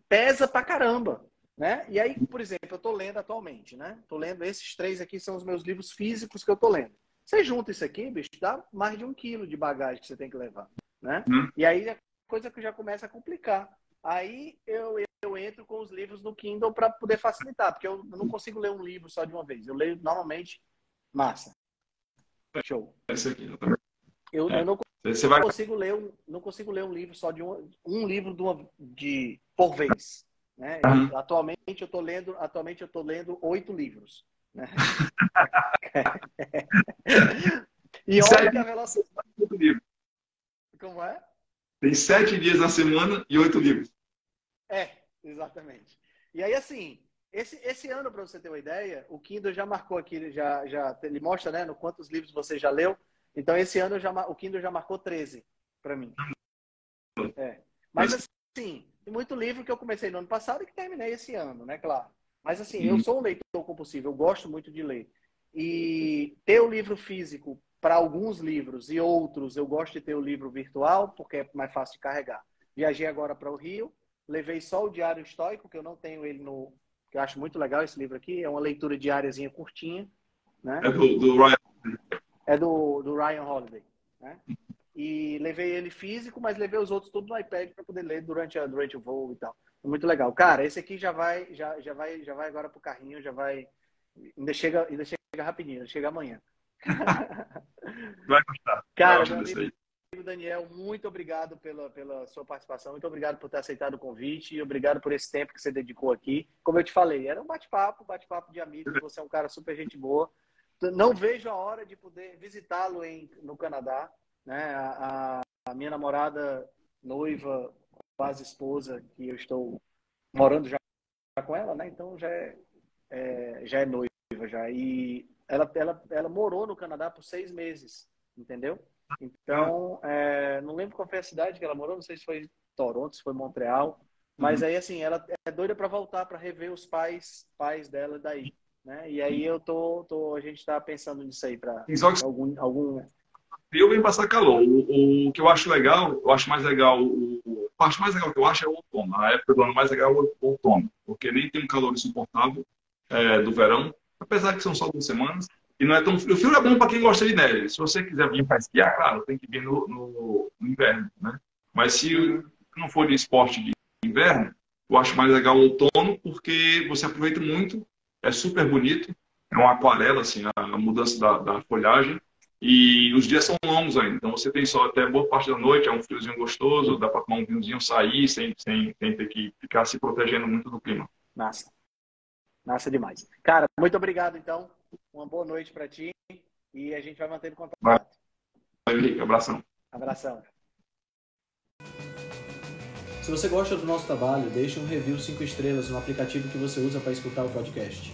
Pesa pra caramba. Né? E aí, por exemplo, eu estou lendo atualmente, né? Tô lendo esses três aqui são os meus livros físicos que eu estou lendo. Você junta isso aqui, bicho, dá mais de um quilo de bagagem que você tem que levar né? Hum. E aí a coisa que já começa a complicar. Aí eu, eu entro com os livros no Kindle para poder facilitar, porque eu não consigo ler um livro só de uma vez. Eu leio normalmente massa. Show. Esse aqui, eu, é. eu não Você vai... consigo ler um, não consigo ler um livro só de um, um livro de, uma, de por vez. Né? Uhum. Eu, atualmente eu tô lendo atualmente eu tô lendo oito livros. Né? e olha que a velocidade como é? Tem sete dias na semana e oito livros. É, exatamente. E aí, assim, esse, esse ano, para você ter uma ideia, o Kindle já marcou aqui, já, já, ele mostra, né, no quantos livros você já leu. Então, esse ano já, o Kindle já marcou 13 para mim. É. Mas, assim, tem muito livro que eu comecei no ano passado e que terminei esse ano, né, claro. Mas, assim, eu uhum. sou um leitor compulsivo, eu gosto muito de ler. E ter o livro físico para alguns livros e outros eu gosto de ter o livro virtual, porque é mais fácil de carregar. Viajei agora para o Rio, levei só o Diário Estoico, que eu não tenho ele no. que eu acho muito legal esse livro aqui, é uma leitura diáriazinha curtinha. Né? É do, do Ryan. É do, do Ryan Holiday. Né? E levei ele físico, mas levei os outros tudo no iPad para poder ler durante, a, durante o voo e tal. Muito legal. Cara, esse aqui já vai, já, já vai, já vai agora pro carrinho, já vai. Ainda chega, ainda chega rapidinho, ainda chega amanhã. Vai gostar. Cara, meu amigo Daniel, muito obrigado pela, pela sua participação, muito obrigado por ter aceitado o convite e obrigado por esse tempo que você dedicou aqui. Como eu te falei, era um bate-papo, bate-papo de amigos, você é um cara super gente boa. Não vejo a hora de poder visitá-lo no Canadá. Né? A, a, minha namorada, noiva, quase esposa, que eu estou morando já com ela, né? Então já é, é já é noiva já. E ela, ela, ela morou no Canadá por seis meses, entendeu? Então, é, não lembro qual foi a cidade que ela morou, não sei se foi Toronto, se foi Montreal, mas uhum. aí assim, ela é doida para voltar para rever os pais, pais dela daí, né? E aí eu tô, tô a gente está pensando nisso aí para algum algum eu venho passar calor. O, o, que eu acho legal, eu acho mais legal, o, a parte mais legal que eu acho é o outono. A época do ano mais legal é o outono, porque nem tem um calor insuportável é, do verão, apesar que são só duas semanas. E não é tão frio. O frio é bom para quem gosta de neve. Se você quiser vir para esquiar, claro, tem que vir no, no, no, inverno, né? Mas se não for de esporte de inverno, eu acho mais legal o outono, porque você aproveita muito, é super bonito, é uma aquarela, assim, a, a mudança da, da, folhagem, e os dias são longos ainda, então você tem só até boa parte da noite, é um friozinho gostoso, dá para tomar um vinhozinho, sair, sem, sem, sem ter que ficar se protegendo muito do clima. Massa. Massa demais. Cara, muito obrigado, então. Uma boa noite para ti. E a gente vai mantendo contato. Valeu, Henrique. Abração. Abração. Se você gosta do nosso trabalho, deixe um review 5 estrelas no aplicativo que você usa para escutar o podcast.